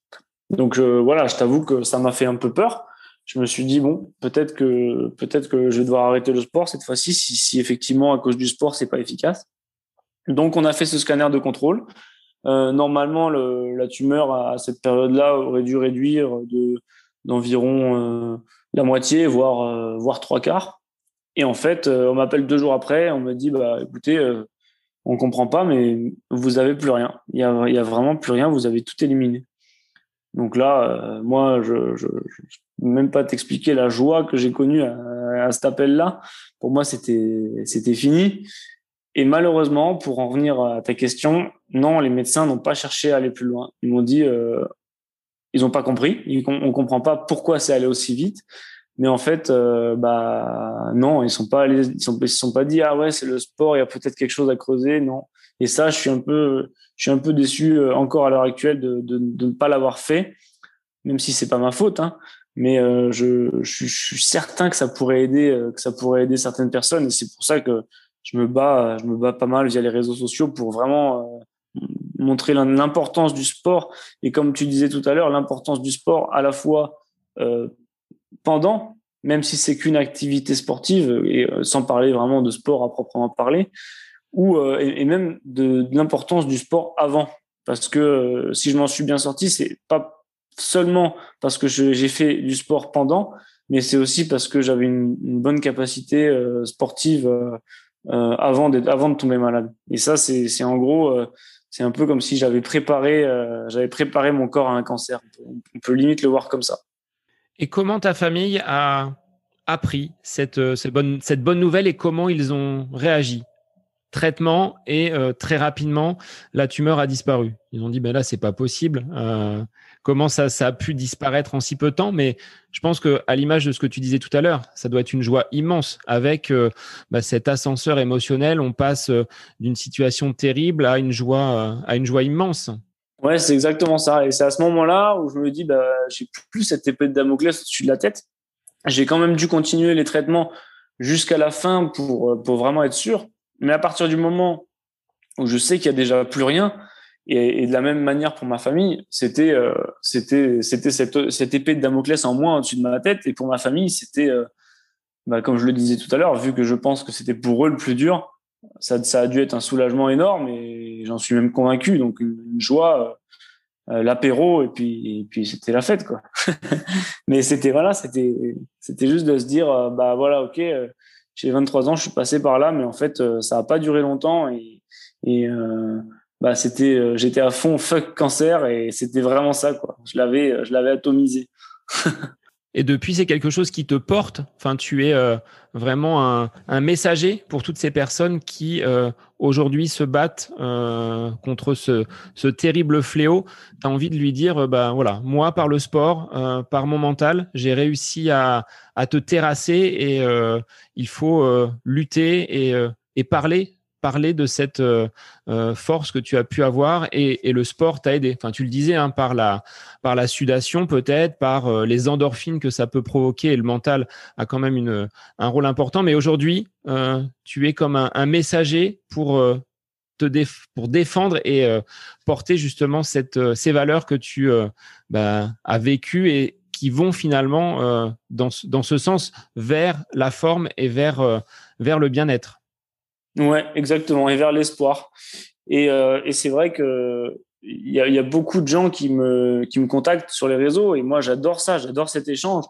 Donc voilà, je t'avoue que ça m'a fait un peu peur. Je me suis dit bon, peut-être que peut-être que je vais devoir arrêter le sport cette fois-ci si, si effectivement à cause du sport c'est pas efficace. Donc on a fait ce scanner de contrôle. Euh, normalement, le, la tumeur à cette période-là aurait dû réduire de d'environ euh, la moitié, voire euh, voire trois quarts. Et en fait, on m'appelle deux jours après, on me dit bah écoutez, on comprend pas, mais vous avez plus rien. Il y a, il y a vraiment plus rien. Vous avez tout éliminé. Donc là, moi, je, je, je peux même pas t'expliquer la joie que j'ai connue à, à cet appel-là. Pour moi, c'était c'était fini. Et malheureusement, pour en revenir à ta question, non, les médecins n'ont pas cherché à aller plus loin. Ils m'ont dit, euh, ils n'ont pas compris, on comprend pas pourquoi c'est allé aussi vite. Mais en fait, euh, bah non, ils sont pas sont, sont pas dit ah ouais c'est le sport, il y a peut-être quelque chose à creuser, non. Et ça, je suis un peu, je suis un peu déçu euh, encore à l'heure actuelle de, ne pas l'avoir fait, même si c'est pas ma faute. Hein. Mais je, je, suis certain que ça pourrait aider, que ça pourrait aider certaines personnes, et c'est pour ça que je me bats, je me bats pas mal via les réseaux sociaux pour vraiment euh, montrer l'importance du sport. Et comme tu disais tout à l'heure, l'importance du sport à la fois euh, pendant, même si c'est qu'une activité sportive et euh, sans parler vraiment de sport à proprement parler, ou et, même de, l'importance du sport avant, parce que si je m'en suis bien sorti, c'est pas seulement parce que j'ai fait du sport pendant, mais c'est aussi parce que j'avais une, bonne capacité sportive avant, avant de tomber malade. Et ça, c'est en gros c'est un peu comme si j'avais préparé, euh, j'avais préparé mon corps à un cancer. On peut, limite le voir comme ça. Et comment ta famille a appris cette, euh, cette, bonne, cette bonne nouvelle et comment ils ont réagi? Traitement et euh, très rapidement, la tumeur a disparu. Ils ont dit, ben là, c'est pas possible comment ça, a pu disparaître en si peu de temps. Mais je pense que à l'image de ce que tu disais tout à l'heure, ça doit être une joie immense avec euh, bah, cet ascenseur émotionnel. On passe euh, d'une situation terrible à une joie, euh, à une joie immense. Ouais, c'est exactement ça. Et c'est à ce moment-là où je me dis, bah, j'ai plus cette épée de Damoclès au-dessus de la tête. J'ai quand même dû continuer les traitements jusqu'à la fin pour, pour vraiment être sûr. Mais à partir du moment où je sais qu'il y a déjà plus rien, et, de la même manière pour ma famille, c'était euh, c'était c'était cette, cette épée de Damoclès en moins au-dessus de ma tête. Et pour ma famille, c'était euh, bah, comme je le disais tout à l'heure, vu que je pense que c'était pour eux le plus dur, ça, ça a dû être un soulagement énorme et j'en suis même convaincu. Donc une, joie, euh, euh, l'apéro et puis et puis c'était la fête quoi. Mais c'était voilà, c'était c'était juste de se dire bah voilà ok, j'ai 23 ans, je suis passé par là, mais en fait ça a pas duré longtemps et et bah c'était euh, j'étais à fond fuck cancer et c'était vraiment ça quoi. Je l'avais euh, je l'avais atomisé. et depuis c'est quelque chose qui te porte? Enfin tu es euh, vraiment un, un, messager pour toutes ces personnes qui aujourd'hui se battent contre ce, ce terrible fléau? Tu as envie de lui dire bah voilà, moi par le sport, par mon mental, j'ai réussi à, à te terrasser et il faut lutter et et parler parler de cette euh, euh, force que tu as pu avoir et, le sport t'a aidé. Enfin, tu le disais, hein, par la par la sudation peut-être, par euh, les endorphines que ça peut provoquer et le mental a quand même un rôle important. Mais aujourd'hui, tu es comme un, messager pour te pour défendre et porter justement cette, ces valeurs que tu bah, as vécues et qui vont finalement dans, dans ce sens vers la forme et vers, vers le bien-être. Ouais, exactement, et vers l'espoir. Et, euh, et c'est vrai que il y a, y a, beaucoup de gens qui me qui me contactent sur les réseaux et moi j'adore ça, j'adore cet échange.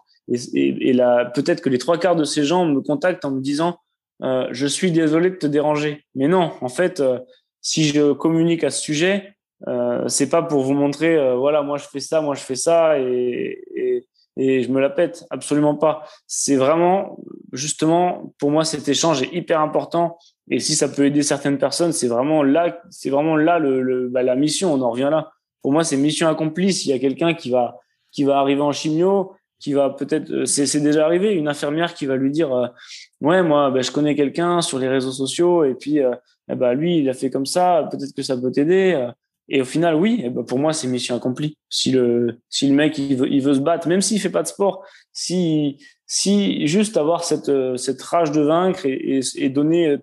Et, là, peut-être que les trois quarts de ces gens me contactent en me disant euh, je suis désolé de te déranger. Mais non, en fait, euh, si je communique à ce sujet, euh, c'est pas pour vous montrer euh, voilà moi je fais ça, moi je fais ça et, et, et je me la pète absolument pas. C'est vraiment justement pour moi cet échange est hyper important et si ça peut aider certaines personnes, c'est vraiment là, c'est vraiment là le, bah, la mission. On en revient là. Pour moi, c'est mission accomplie. S'il y a quelqu'un qui va qui va arriver en chimio, qui va peut-être, euh, c'est déjà arrivé, une infirmière qui va lui dire, euh, ouais, moi, bah, je connais quelqu'un sur les réseaux sociaux et puis, euh, eh bah, lui, il a fait comme ça. Peut-être que ça peut t'aider. Et au final, oui, eh ben, pour moi, c'est mission accomplie. Si le, si le mec, il veut, il veut se battre, même s'il fait pas de sport, si, si juste avoir cette, cette rage de vaincre et, et donner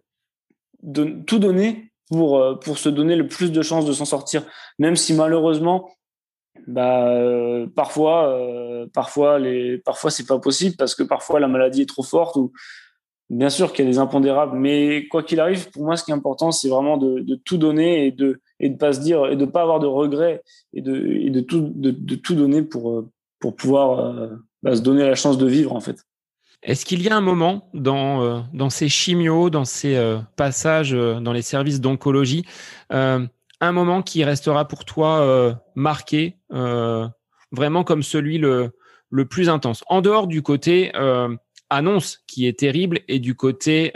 tout donner pour, euh, pour se donner le plus de chances de s'en sortir. Même si malheureusement, bah, euh, parfois, euh, parfois, les, parfois c'est pas possible parce que parfois la maladie est trop forte ou bien sûr qu'il y a des impondérables. Mais quoi qu'il arrive, pour moi, ce qui est important, c'est vraiment de, tout donner et de, et de pas se dire et de pas avoir de regrets et de, et de tout, de, tout donner pour, pour pouvoir bah, se donner la chance de vivre en fait. Est-ce qu'il y a un moment dans, euh, ces chimios, dans ces euh, passages euh, dans les services d'oncologie, un moment qui restera pour toi marqué, vraiment comme celui le plus intense, en dehors du côté annonce qui est terrible et du côté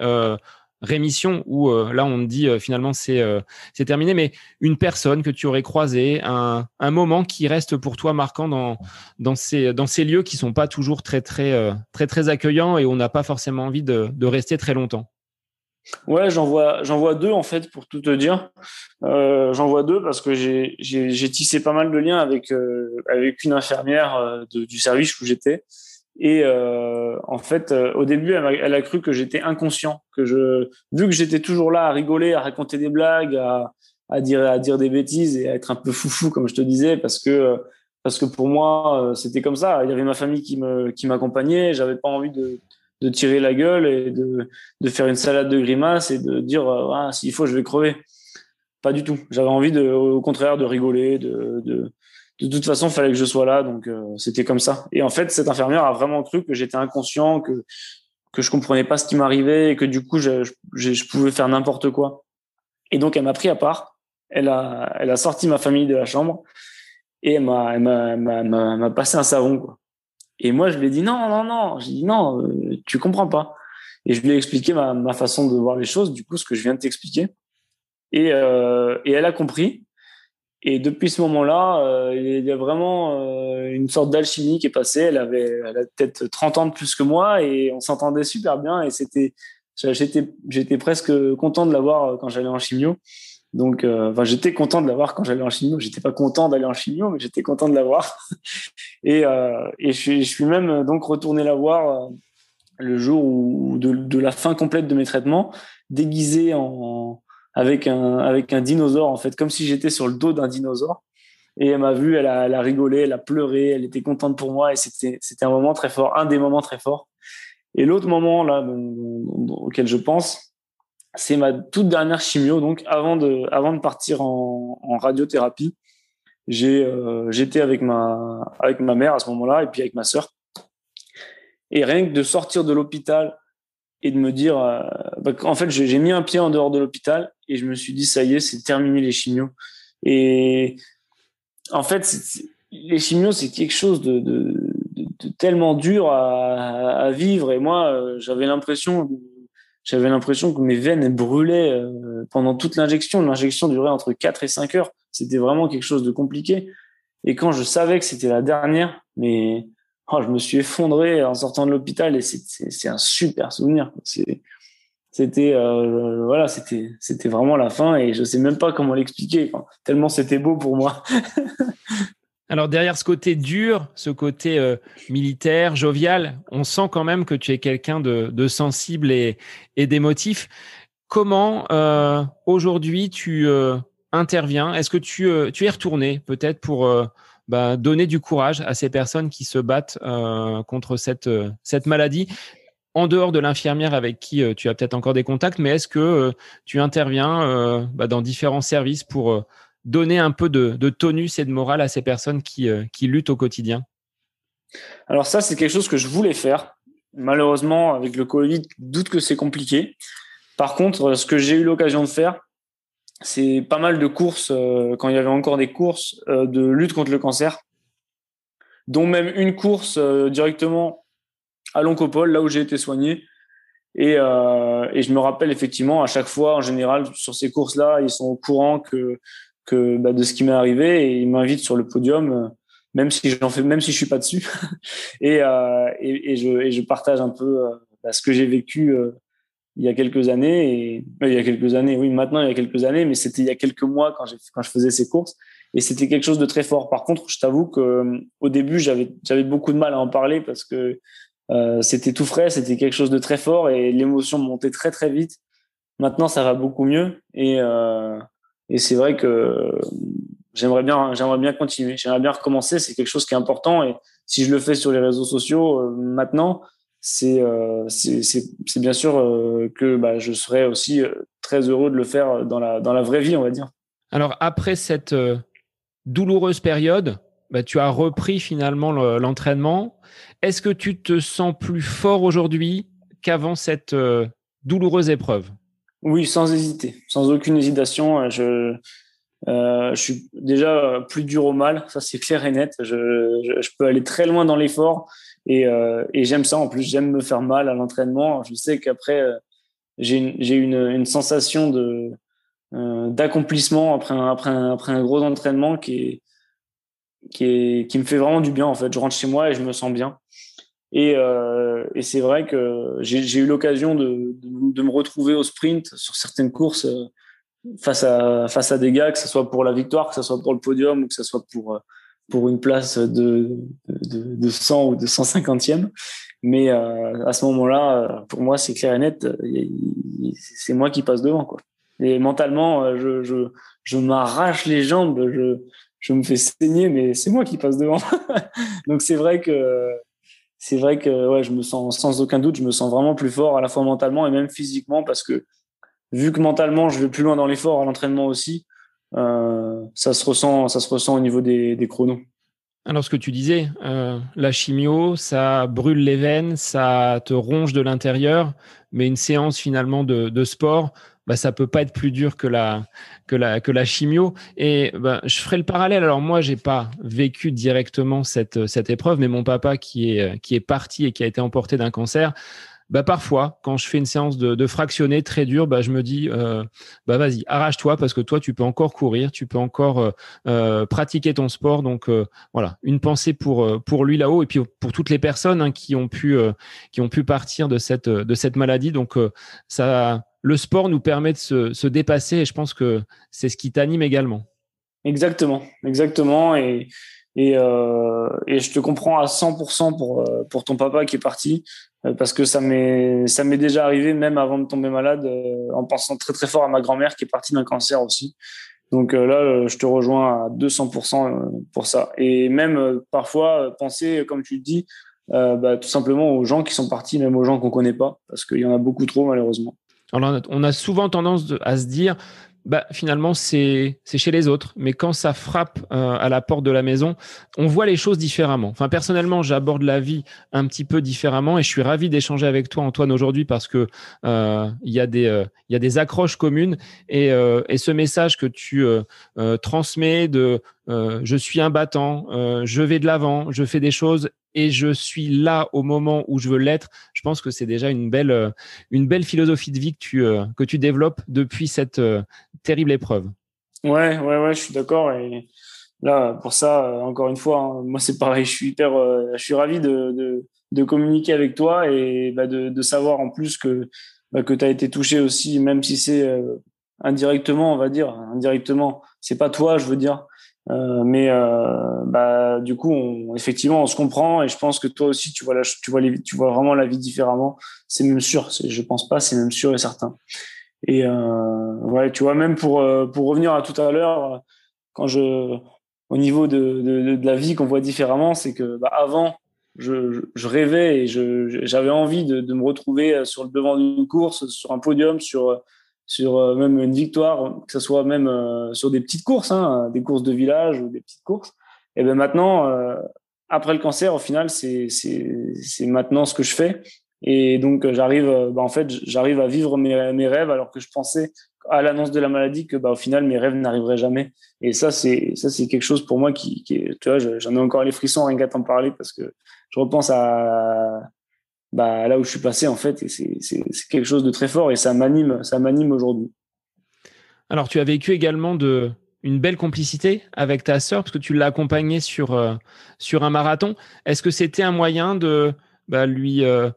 rémission où euh, là on te dit euh, finalement c'est euh, c'est terminé. Mais une personne que tu aurais croisée un, un moment qui reste pour toi marquant dans dans ces dans ces lieux qui sont pas toujours très très très très accueillants et on n'a pas forcément envie de, de rester très longtemps. Ouais, j'en vois, j'en vois deux en fait pour tout te dire. J'en vois deux parce que j'ai, tissé pas mal de liens avec avec une infirmière du service où j'étais et euh, en fait, euh, au début, elle a, cru que j'étais inconscient, que je, vu que j'étais toujours là à rigoler, à raconter des blagues, à, à dire à dire des bêtises et à être un peu foufou comme je te disais parce que parce que pour moi c'était comme ça. Il y avait ma famille qui me qui m'accompagnait. J'avais pas envie de de tirer la gueule et de de faire une salade de grimaces et de dire ah, s'il faut je vais crever. Pas du tout. J'avais envie de au contraire de rigoler de de de toute façon, il fallait que je sois là, donc c'était comme ça. Et en fait, cette infirmière a vraiment cru que j'étais inconscient, que que je comprenais pas ce qui m'arrivait et que du coup, je, je, je pouvais faire n'importe quoi. Et donc, elle m'a pris à part elle a, elle a sorti ma famille de la chambre et elle m'a, elle m'a, m'a, m'a passé un savon, quoi. Et moi, je lui ai dit non, non, non. J'ai dit non, euh, tu comprends pas. Et je lui ai expliqué ma, ma façon de voir les choses, du coup, ce que je viens de t'expliquer. Et, euh, et elle a compris. Et depuis ce moment-là, euh, il y a vraiment euh, une sorte d'alchimie qui est passée. Elle avait, elle a peut-être 30 ans de plus que moi et on s'entendait super bien. Et c'était, j'étais, j'étais presque content de l'avoir quand j'allais en chimio. Donc, euh, enfin, j'étais content de l'avoir quand j'allais en chimio. J'étais pas content d'aller en chimio, mais j'étais content de l'avoir. et, euh, et je suis, même donc retourné la voir euh, le jour où, de, de, la fin complète de mes traitements, déguisé en avec un avec un dinosaure en fait, comme si j'étais sur le dos d'un dinosaure. Et elle m'a vu, elle a, elle a rigolé, elle a pleuré, elle était contente pour moi et c'était un moment très fort, un des moments très forts. Et l'autre moment là auquel je pense, c'est ma toute dernière chimio. Donc, avant de, avant de partir en, en radiothérapie, j'ai, euh, j'étais avec ma, avec ma mère à ce moment-là et puis avec ma sœur. Et rien que de sortir de l'hôpital et de me dire, euh, bah, en fait, j'ai mis un pied en dehors de l'hôpital et je me suis dit, ça y est, c'est terminé les chimios. Et en fait, les chimios, c'est quelque chose de, tellement dur à, à vivre. Et moi, euh, j'avais l'impression j'avais l'impression que mes veines brûlaient euh, pendant toute l'injection. L'injection durait entre 4 et 5 heures. C'était vraiment quelque chose de compliqué. Et quand je savais que c'était la dernière, mais oh, je me suis effondré en sortant de l'hôpital et c'est un super souvenir. C'était euh, voilà, c'était c'était vraiment la fin et je sais même pas comment l'expliquer. Tellement c'était beau pour moi. Alors derrière ce côté dur, ce côté euh, militaire, jovial, on sent quand même que tu es quelqu'un de, sensible et, d'émotif. Comment euh, aujourd'hui tu interviens? Est-ce que tu, tu es retourné peut-être pour bah, donner du courage à ces personnes qui se battent contre cette, cette maladie en dehors de l'infirmière avec qui tu as peut-être encore des contacts, mais est-ce que tu interviens bah, dans différents services pour donner un peu de, tonus et de morale à ces personnes qui, euh, qui luttent au quotidien? Alors ça, c'est quelque chose que je voulais faire. Malheureusement, avec le Covid, doute que c'est compliqué. Par contre, ce que j'ai eu l'occasion de faire, c'est pas mal de courses, euh, quand il y avait encore des courses euh, de lutte contre le cancer, dont même une course euh, directement à l'Oncopole, là où j'ai été soigné. Et, euh, et, je me rappelle effectivement, à chaque fois, en général, sur ces courses-là, ils sont au courant que que bah, de ce qui m'est arrivé et il m'invite sur le podium euh, même si j'en fais même si je suis pas dessus et, euh, et, et, je, et je partage un peu bah, ce que j'ai vécu il y a quelques années et il y a quelques années oui maintenant il y a quelques années mais c'était il y a quelques mois quand quand je faisais ces courses et c'était quelque chose de très fort par contre je t'avoue que au début j'avais beaucoup de mal à en parler parce que euh, c'était tout frais c'était quelque chose de très fort et l'émotion montait très très vite maintenant ça va beaucoup mieux et euh, et c'est vrai que j'aimerais bien, bien continuer. J'aimerais bien recommencer. C'est quelque chose qui est important. Et si je le fais sur les réseaux sociaux euh, maintenant, c'est euh, c'est bien sûr euh, que bah, je serais aussi euh, très heureux de le faire dans la, dans la vraie vie, on va dire. Alors, après cette douloureuse période, bah, tu as repris finalement l'entraînement. Est-ce que tu te sens plus fort aujourd'hui qu'avant cette euh, douloureuse épreuve? Oui, sans hésiter, sans aucune hésitation. Je, euh, je suis déjà plus dur au mal, ça c'est clair et net. Je, je, je, peux aller très loin dans l'effort et, euh, et j'aime ça. En plus, j'aime me faire mal à l'entraînement. Je sais qu'après, euh, j'ai une, sensation de euh, d'accomplissement après un, gros entraînement qui me fait vraiment du bien. En fait, je rentre chez moi et je me sens bien. Et, c'est vrai que j'ai eu l'occasion de, me retrouver au sprint sur certaines courses face à, face à des gars, que ce soit pour la victoire, que ce soit pour le podium ou que ce soit pour, pour une place de, de, de 100 ou de 150e. Mais euh, à ce moment-là, pour moi, c'est clair et net, c'est moi qui passe devant. Quoi. Et mentalement, je, je, je m'arrache les jambes, je, je me fais saigner, mais c'est moi qui passe devant. Donc c'est vrai que c'est vrai que ouais, je me sens sans aucun doute, je me sens vraiment plus fort à la fois mentalement et même physiquement parce que vu que mentalement je vais plus loin dans l'effort, à l'entraînement aussi, euh, ça se ressent, ça se ressent au niveau des, chronos. Alors ce que tu disais, euh, la chimio, ça brûle les veines, ça te ronge de l'intérieur, mais une séance finalement de, de sport, bah, ça peut pas être plus dur que la que la que la chimio. Et bah, je ferai le parallèle. Alors moi, j'ai pas vécu directement cette cette épreuve, mais mon papa qui est qui est parti et qui a été emporté d'un cancer. Bah parfois, quand je fais une séance de, de fractionné très dur, bah je me dis, euh, bah vas-y, arrache-toi parce que toi tu peux encore courir, tu peux encore euh, euh pratiquer ton sport. Donc voilà, une pensée pour pour lui là-haut et puis pour toutes les personnes hein, qui ont pu qui ont pu partir de cette de cette maladie. Donc ça le sport nous permet de se, dépasser et je pense que c'est ce qui t'anime également. Exactement, exactement. Et, et, euh, et, je te comprends à 100% pour, euh, pour ton papa qui est parti euh, parce que ça m'est, déjà arrivé même avant de tomber malade en pensant très très fort à ma grand-mère qui est partie d'un cancer aussi. Donc là, je te rejoins à 200% pour ça. Et même parfois penser, comme tu le dis, bah, tout simplement aux gens qui sont partis, même aux gens qu'on connaît pas, parce qu'il y en a beaucoup trop malheureusement. Alors, on a souvent tendance à se dire, bah, finalement, c'est chez les autres. Mais quand ça frappe euh, à la porte de la maison, on voit les choses différemment. Enfin, personnellement, j'aborde la vie un petit peu différemment et je suis ravi d'échanger avec toi, Antoine, aujourd'hui parce que euh, il y a des euh, y a des accroches communes et, euh, et ce message que tu euh, transmets de je suis un battant, je vais de l'avant, je fais des choses et je suis là au moment où je veux l'être, je pense que c'est déjà une belle, euh, une belle philosophie de vie que tu, euh, que tu développes depuis cette euh, terrible épreuve. Ouais, ouais, ouais, je suis d'accord. Et là, pour ça, encore une fois, hein, moi c'est pareil, je suis hyper, je suis ravi de, de, communiquer avec toi et bah, de, de, savoir en plus que, bah, que tu as été touché aussi, même si c'est indirectement, on va dire, indirectement, c'est pas toi, je veux dire, euh, mais euh, bah, du coup, effectivement, on se comprend et je pense que toi aussi, tu vois, la, tu vois, les, tu vois vraiment la vie différemment. C'est même sûr. Je pense pas, c'est même sûr et certain. Et euh, tu vois, même pour euh, pour revenir à tout à l'heure, quand je au niveau de, de, la vie qu'on voit différemment, c'est que bah, avant, je, je, rêvais et j'avais envie de, de me retrouver sur le devant d'une course, sur un podium, sur sur euh, même une victoire, que ce soit même euh, sur des petites courses, hein, des courses de village ou des petites courses. Et ben maintenant, euh, après le cancer, au final, c'est c'est maintenant ce que je fais. Et donc j'arrive, bah, en fait, j'arrive à vivre mes, mes rêves alors que je pensais à l'annonce de la maladie que bah, au final mes rêves n'arriveraient jamais. Et ça c'est ça c'est quelque chose pour moi qui, qui tu vois, j'en ai encore les frissons rien qu'à t'en parler parce que je repense à bah, là où je suis passé en fait, c'est quelque chose de très fort et ça m'anime, ça m'anime aujourd'hui. Alors, tu as vécu également de une belle complicité avec ta sœur parce que tu l'as accompagnée sur euh, sur un marathon. Est-ce que c'était un moyen de bah, lui euh,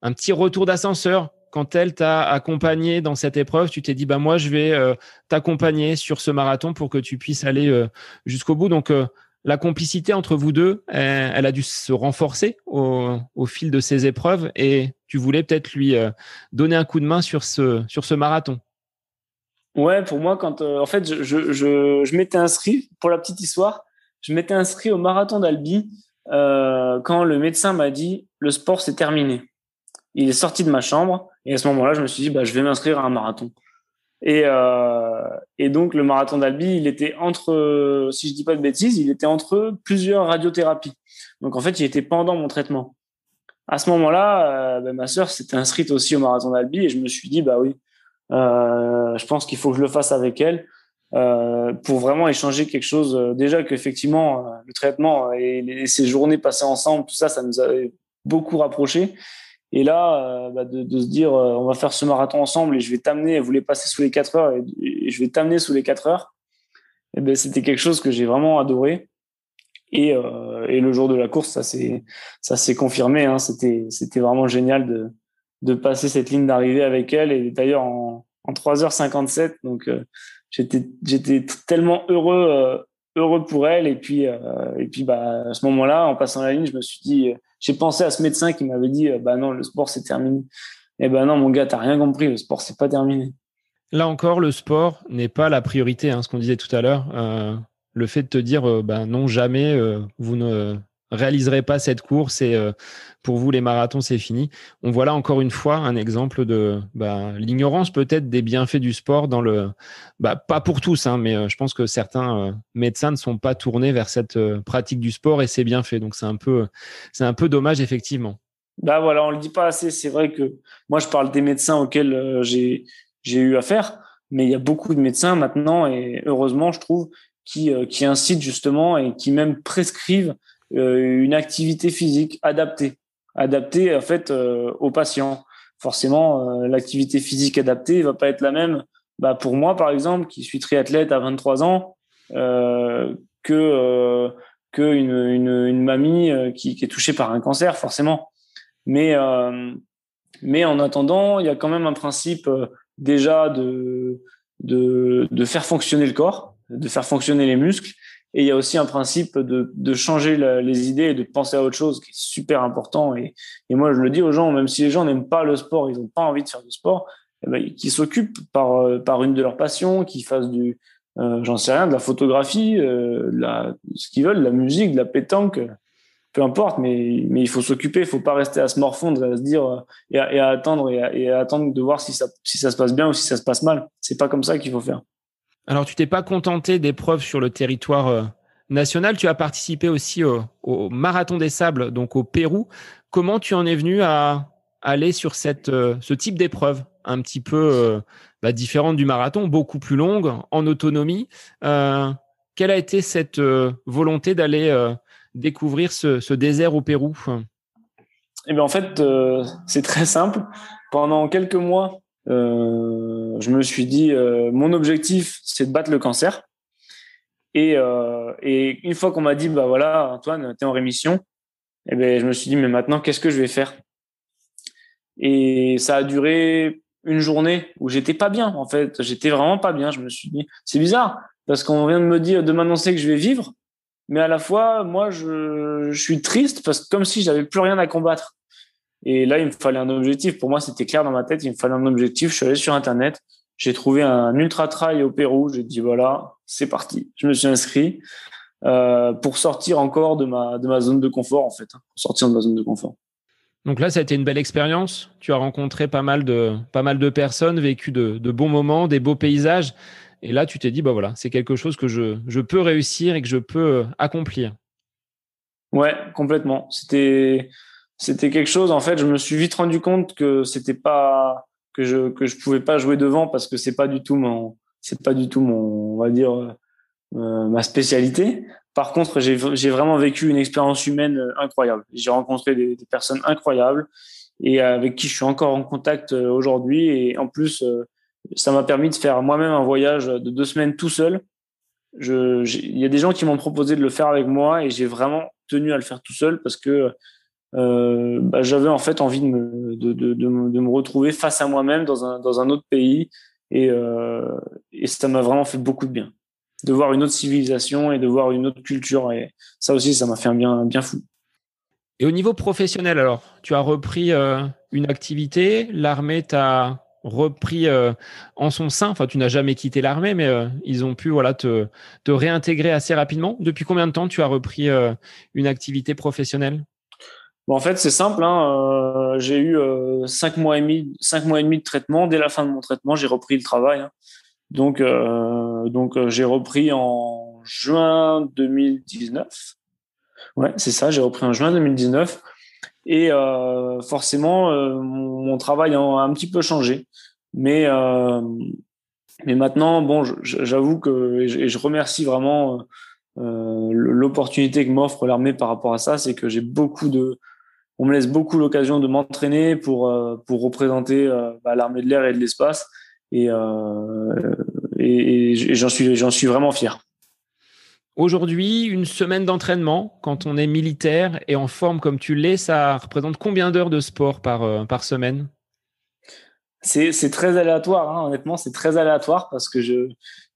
un petit retour d'ascenseur quand elle t'a accompagné dans cette épreuve? Tu t'es dit bah moi je vais euh, t'accompagner sur ce marathon pour que tu puisses aller jusqu'au bout. Donc la complicité entre vous deux, elle, a dû se renforcer au, fil de ces épreuves et tu voulais peut-être lui euh, donner un coup de main sur ce, marathon. Ouais, pour moi, quand euh, en fait, je, m'étais inscrit, pour la petite histoire, je m'étais inscrit au marathon d'Albi euh, quand le médecin m'a dit le sport c'est terminé. Il est sorti de ma chambre et à ce moment-là, je me suis dit bah, je vais m'inscrire à un marathon. Et, euh, et donc le marathon d'Albi, il était entre, si je dis pas de bêtises, il était entre plusieurs radiothérapies. Donc en fait, il était pendant mon traitement. À ce moment-là, euh, ben, ma sœur s'était inscrite aussi au marathon d'Albi et je me suis dit bah oui, euh, je pense qu'il faut que je le fasse avec elle pour vraiment échanger quelque chose. Déjà qu'effectivement le traitement et ces journées passées ensemble, tout ça, ça nous avait beaucoup rapprochés. Et là, euh, bah, de, se dire, euh, on va faire ce marathon ensemble et je vais t'amener, elle voulait passer sous les 4 heures et, je vais t'amener sous les 4 heures, et ben, c'était quelque chose que j'ai vraiment adoré. Et, euh, et, le jour de la course, ça s'est ça s'est confirmé. Hein, c'était c'était vraiment génial de de passer cette ligne d'arrivée avec elle. Et d'ailleurs en, en 3h57, donc j'étais j'étais tellement heureux heureux pour elle. Et puis et puis bah à ce moment-là, en passant la ligne, je me suis dit j'ai pensé à ce médecin qui m'avait dit, euh, bah non, le sport c'est terminé. Eh ben non, mon gars, t'as rien compris, le sport c'est pas terminé. Là encore, le sport n'est pas la priorité, hein, ce qu'on disait tout à l'heure. Euh, le fait de te dire, ben non, jamais, vous ne réaliserez pas cette course et euh, pour vous les marathons c'est fini. On voit là encore une fois un exemple de bah, l'ignorance peut-être des bienfaits du sport dans le bah, pas pour tous hein, mais euh, je pense que certains euh, médecins ne sont pas tournés vers cette pratique du sport et c'est bien fait donc c'est un peu c'est un peu dommage effectivement. Bah voilà, on le dit pas assez, c'est vrai que moi je parle des médecins auxquels j'ai j'ai eu affaire mais il y a beaucoup de médecins maintenant et heureusement je trouve qui qui incitent justement et qui même prescrivent une activité physique adaptée, adaptée en fait euh, aux patients. Forcément, euh, l'activité physique adaptée va pas être la même. Bah, pour moi, par exemple, qui suis triathlète à 23 ans, que que une, une, une mamie qui, qui, est touchée par un cancer, forcément. Mais mais en attendant, il y a quand même un principe déjà de, de, de faire fonctionner le corps, de faire fonctionner les muscles, et il y a aussi un principe de, de changer les idées et de penser à autre chose qui est super important. Et, et, moi, je le dis aux gens, même si les gens n'aiment pas le sport, ils n'ont pas envie de faire du sport, eh ben, qu'ils s'occupent par, par une de leurs passions, qu'ils fassent du, euh, j'en sais rien, de la photographie, euh, la, ce qu'ils veulent, de la musique, de la pétanque, peu importe, mais, mais il faut s'occuper, il faut pas rester à se morfondre, à se dire euh, et à, et attendre et et à, attendre de voir si ça, si ça se passe bien ou si ça se passe mal. C'est pas comme ça qu'il faut faire. Alors, tu t'es pas contenté d'épreuves sur le territoire euh, national, tu as participé aussi au, Marathon des Sables, donc au Pérou. Comment tu en es venu à aller sur cette, euh, ce type d'épreuve un petit peu euh, bah, différente du marathon, beaucoup plus longue, en autonomie Quelle a été cette volonté d'aller découvrir ce, désert au Pérou? Eh bien, en fait, c'est très simple. Pendant quelques mois, je me suis dit, euh, mon objectif, c'est de battre le cancer. Et, euh, et une fois qu'on m'a dit, bah voilà, Antoine, tu es en rémission, eh ben, je me suis dit, mais maintenant, qu'est-ce que je vais faire? Et ça a duré une journée où j'étais pas bien, en fait. J'étais vraiment pas bien. Je me suis dit, c'est bizarre, parce qu'on vient de me dire, de m'annoncer que je vais vivre, mais à la fois, moi, je, je suis triste parce que comme si j'avais plus rien à combattre. Et là, il me fallait un objectif. Pour moi, c'était clair dans ma tête. Il me fallait un objectif. Je suis allé sur Internet. J'ai trouvé un ultra trail au Pérou. J'ai dit voilà, c'est parti. Je me suis inscrit euh, pour sortir encore de ma de ma zone de confort en fait, hein, pour sortir de ma zone de confort. Donc là, ça a été une belle expérience. Tu as rencontré pas mal de pas mal de personnes, vécu de, de bons moments, des beaux paysages. Et là, tu t'es dit bah voilà, c'est quelque chose que je je peux réussir et que je peux accomplir. Ouais, complètement. C'était c'était quelque chose. En fait, je me suis vite rendu compte que c'était pas que je que je pouvais pas jouer devant parce que c'est pas du tout mon c'est pas du tout mon on va dire euh, ma spécialité. Par contre, j'ai vraiment vécu une expérience humaine euh, incroyable. J'ai rencontré des, des, personnes incroyables et avec qui je suis encore en contact euh, aujourd'hui. Et en plus, ça m'a permis de faire moi-même un voyage de deux semaines tout seul. Il y a des gens qui m'ont proposé de le faire avec moi et j'ai vraiment tenu à le faire tout seul parce que euh, bah, j'avais en fait envie de me, retrouver face à moi-même dans un, autre pays. Et, euh, et ça m'a vraiment fait beaucoup de bien. De voir une autre civilisation et de voir une autre culture. Et ça aussi ça m'a fait un bien fou. Et au niveau professionnel alors, tu as repris euh, une activité, l'armée t'a repris en son sein, enfin tu n'as jamais quitté l'armée mais ils ont pu voilà te réintégrer assez rapidement. Depuis combien de temps tu as repris une activité professionnelle? Bon, en fait, c'est simple. Hein, euh, j'ai eu euh, cinq mois et demi, cinq mois et demi de traitement. Dès la fin de mon traitement, j'ai repris le travail. Hein. Donc, euh, donc j'ai repris en juin 2019. Ouais, c'est ça. J'ai repris en juin 2019. Et forcément, mon, mon, travail a un petit peu changé. Mais mais maintenant, bon, j'avoue que et je, remercie vraiment l'opportunité que m'offre l'armée par rapport à ça, c'est que j'ai beaucoup de on me laisse beaucoup l'occasion de m'entraîner pour, euh, pour représenter euh, bah, l'armée de l'air et de l'espace. Et, euh, et, j'en suis, j'en suis vraiment fier. Aujourd'hui, une semaine d'entraînement, quand on est militaire et en forme comme tu l'es, ça représente combien d'heures de sport par, par semaine? C'est, très aléatoire, hein. honnêtement, c'est très aléatoire parce que je,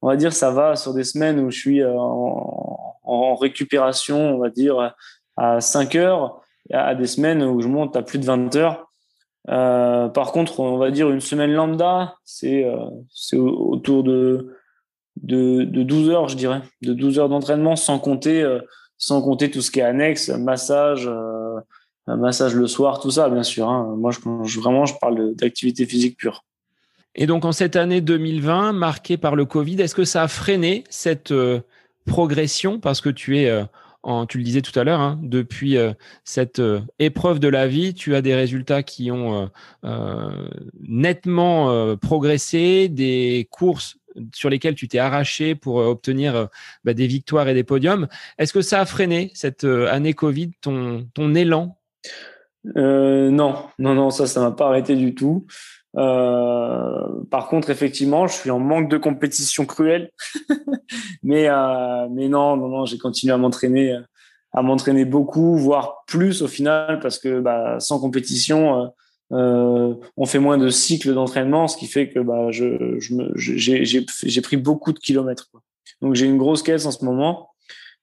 on va dire, ça va sur des semaines où je suis en, en récupération, on va dire, à 5 heures à des semaines où je monte à plus de 20 heures. par contre, on va dire une semaine lambda, c'est c'est autour de, de, de 12 heures, je dirais, de 12 heures d'entraînement sans compter sans compter tout ce qui est annexe, massage, massage le soir, tout ça, bien sûr. Hein. Moi, je, vraiment, je parle d'activité physique pure. Et donc, en cette année 2020, marquée par le Covid, est-ce que ça a freiné cette euh, progression? Parce que tu es, euh, tu le disais tout à l'heure, hein, depuis euh, cette épreuve de la vie, tu as des résultats qui ont nettement progressé, des courses sur lesquelles tu t'es arraché pour obtenir bah, des victoires et des podiums. Est-ce que ça a freiné cette année Covid, ton, ton élan? Euh, non, non, non, ça, ça m'a pas arrêté du tout. Euh, par contre, effectivement, je suis en manque de compétition cruelle, mais euh, mais non, non, non, j'ai continué à m'entraîner, à m'entraîner beaucoup, voire plus au final, parce que bah, sans compétition, euh, on fait moins de cycles d'entraînement, ce qui fait que bah, je, j'ai pris beaucoup de kilomètres. Donc j'ai une grosse caisse en ce moment.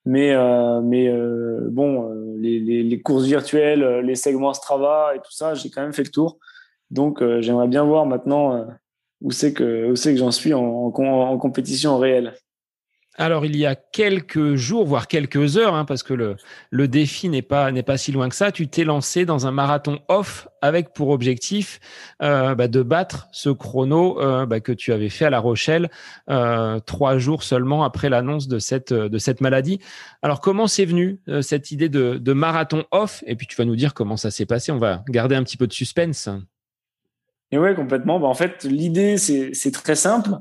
Mais, euh, mais euh, bon, euh, les, les, les, courses virtuelles, les segments Strava et tout ça, j'ai quand même fait le tour. Donc, j'aimerais bien voir maintenant où c'est que, où c'est que j'en suis en, compétition réelle. Alors, il y a quelques jours, voire quelques heures, hein, parce que le, défi n'est pas, si loin que ça, tu t'es lancé dans un marathon off avec pour objectif euh, bah, de battre ce chrono euh, bah, que tu avais fait à La Rochelle euh, trois jours seulement après l'annonce de cette, de cette maladie. Alors, comment c'est venu cette idée de, de marathon off? Et puis, tu vas nous dire comment ça s'est passé. On va garder un petit peu de suspense. Et ouais, complètement. Bah, en fait, l'idée, c'est très simple.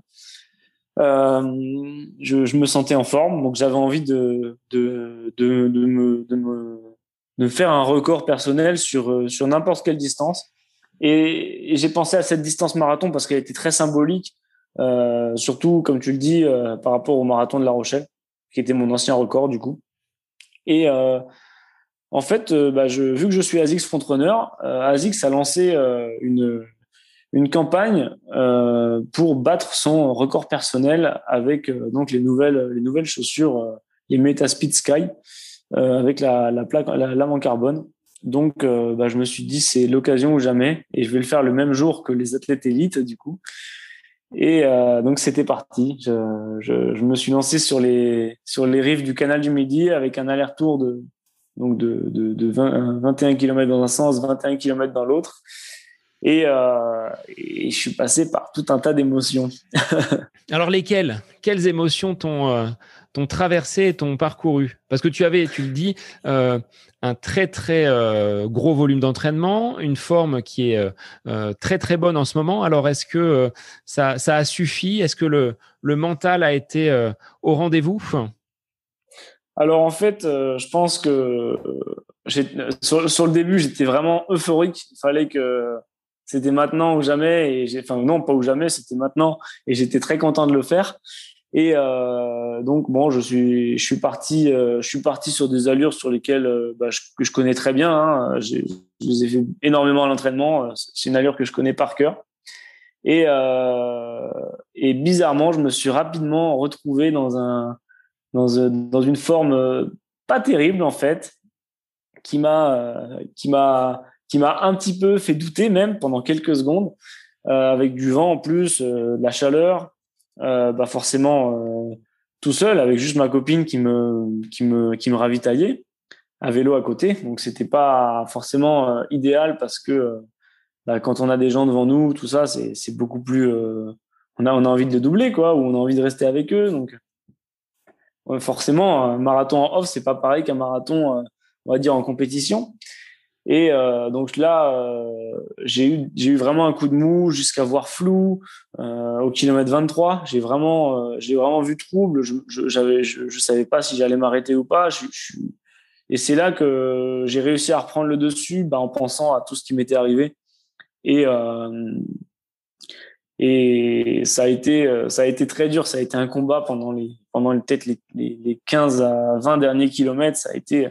Euh, je, me sentais en forme, donc j'avais envie de, me, faire un record personnel sur, sur n'importe quelle distance. Et, j'ai pensé à cette distance marathon parce qu'elle était très symbolique, euh, surtout, comme tu le dis, euh, par rapport au marathon de La Rochelle, qui était mon ancien record du coup. Et euh, en fait, euh, bah, je, vu que je suis ASICS Frontrunner, euh, ASICS a lancé une, une campagne euh, pour battre son record personnel avec euh, donc les nouvelles les nouvelles chaussures euh, les Metaspeed Sky euh, avec la, la plaque la lame en carbone. Donc bah, je me suis dit c'est l'occasion ou jamais et je vais le faire le même jour que les athlètes élites du coup. Et donc c'était parti. Je, je, me suis lancé sur les sur les rives du canal du Midi avec un aller-retour de donc de, de, de 20, 21 km dans un sens, 21 km dans l'autre. Et, euh, et, je suis passé par tout un tas d'émotions. Alors lesquelles? Quelles émotions t'ont euh, t'ont traversé et t'ont parcouru? Parce que tu avais, tu le dis, euh, un très très gros volume d'entraînement, une forme qui est très très bonne en ce moment. Alors est-ce que ça, ça a suffi? Est-ce que le, le mental a été au rendez-vous? Alors en fait, je pense que sur, sur le début, j'étais vraiment euphorique. Il fallait que c'était maintenant ou jamais. Et j'ai, enfin non, pas ou jamais, c'était maintenant. Et j'étais très content de le faire. Et euh, donc bon, je suis, je suis parti, euh, je suis parti sur des allures sur lesquelles euh, bah, je, que je connais très bien. Hein. Je les ai fait énormément à l'entraînement. C'est une allure que je connais par cœur. Et, et bizarrement, je me suis rapidement retrouvé dans un, dans, dans une forme pas terrible en fait, qui m'a, qui m'a qui m'a un petit peu fait douter même pendant quelques secondes, euh, avec du vent en plus, euh, de la chaleur, euh, bah forcément tout seul avec juste ma copine qui me qui me qui me ravitaillait à vélo à côté. Donc c'était pas forcément idéal parce que bah, quand on a des gens devant nous, tout ça, c'est c'est beaucoup plus on a on a envie de doubler quoi, ou on a envie de rester avec eux. Donc forcément, un marathon en off, c'est pas pareil qu'un marathon, on va dire en compétition. Et euh, donc là, euh, j'ai eu eu vraiment un coup de mou jusqu'à voir flou euh, au kilomètre 23. J'ai vraiment euh, j'ai vraiment vu trouble. Je j'avais je, je, savais pas si j'allais m'arrêter ou pas. Je, je, et c'est là que j'ai réussi à reprendre le dessus, bah, en pensant à tout ce qui m'était arrivé. Et euh, et ça a été ça a été très dur. Ça a été un combat pendant les pendant peut-être les, les, les 15 à 20 derniers kilomètres. Ça a été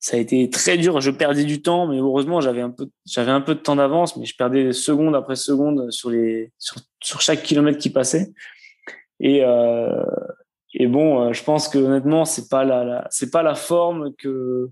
ça a été très dur. Je perdais du temps, mais heureusement, j'avais un peu, j'avais un peu de temps d'avance, mais je perdais seconde après seconde sur les, sur, chaque kilomètre qui passait. Et, euh, et bon, euh, je pense que honnêtement, c'est pas la, c'est pas la forme que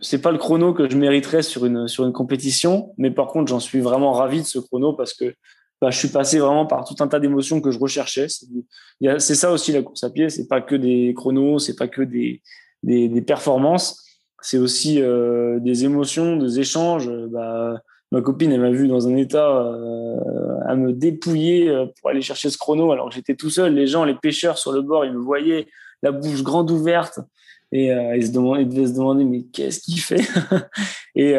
c'est pas le chrono que je mériterais sur une sur une compétition, mais par contre, j'en suis vraiment ravi de ce chrono parce que bah, je suis passé vraiment par tout un tas d'émotions que je recherchais. C'est ça aussi la course à pied, c'est pas que des chronos, c'est pas que des, des performances, c'est aussi euh, des émotions, des échanges. Bah, ma copine, elle m'a vu dans un état euh, à me dépouiller euh, pour aller chercher ce chrono alors que j'étais tout seul. Les gens, les pêcheurs sur le bord, ils me voyaient la bouche grande ouverte et ils se demandaient, ils devaient se demander mais qu'est-ce qu'il fait? Et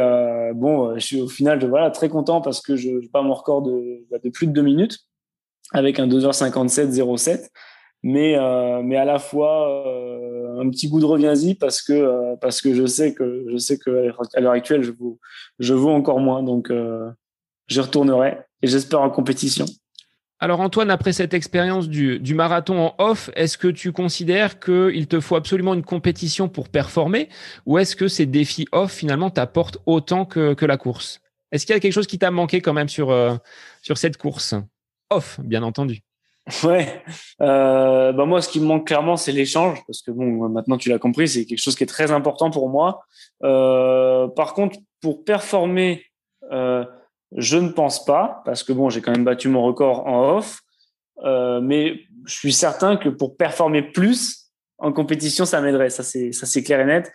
bon, je suis au final, voilà, très content parce que je, je pas mon record de, bah, de plus de deux minutes avec un 2h57 mais euh, mais à la fois euh, un petit goût de reviens-y parce que euh, parce que je sais que je sais que à l'heure actuelle je vaux je vaux encore moins donc euh, je retournerai et j'espère en compétition. Alors Antoine, après cette expérience du, du, marathon en off, est-ce que tu considères qu'il te faut absolument une compétition pour performer ou est-ce que ces défis off finalement t'apportent autant que, que la course? Est-ce qu'il y a quelque chose qui t'a manqué quand même sur, sur cette course? Off, bien entendu. Ouais, euh, bah moi, ce qui me manque clairement, c'est l'échange, parce que bon, maintenant tu l'as compris, c'est quelque chose qui est très important pour moi. Euh, par contre, pour performer, euh, je ne pense pas, parce que bon, j'ai quand même battu mon record en off, euh, mais je suis certain que pour performer plus en compétition, ça m'aiderait. Ça c'est ça c'est clair et net.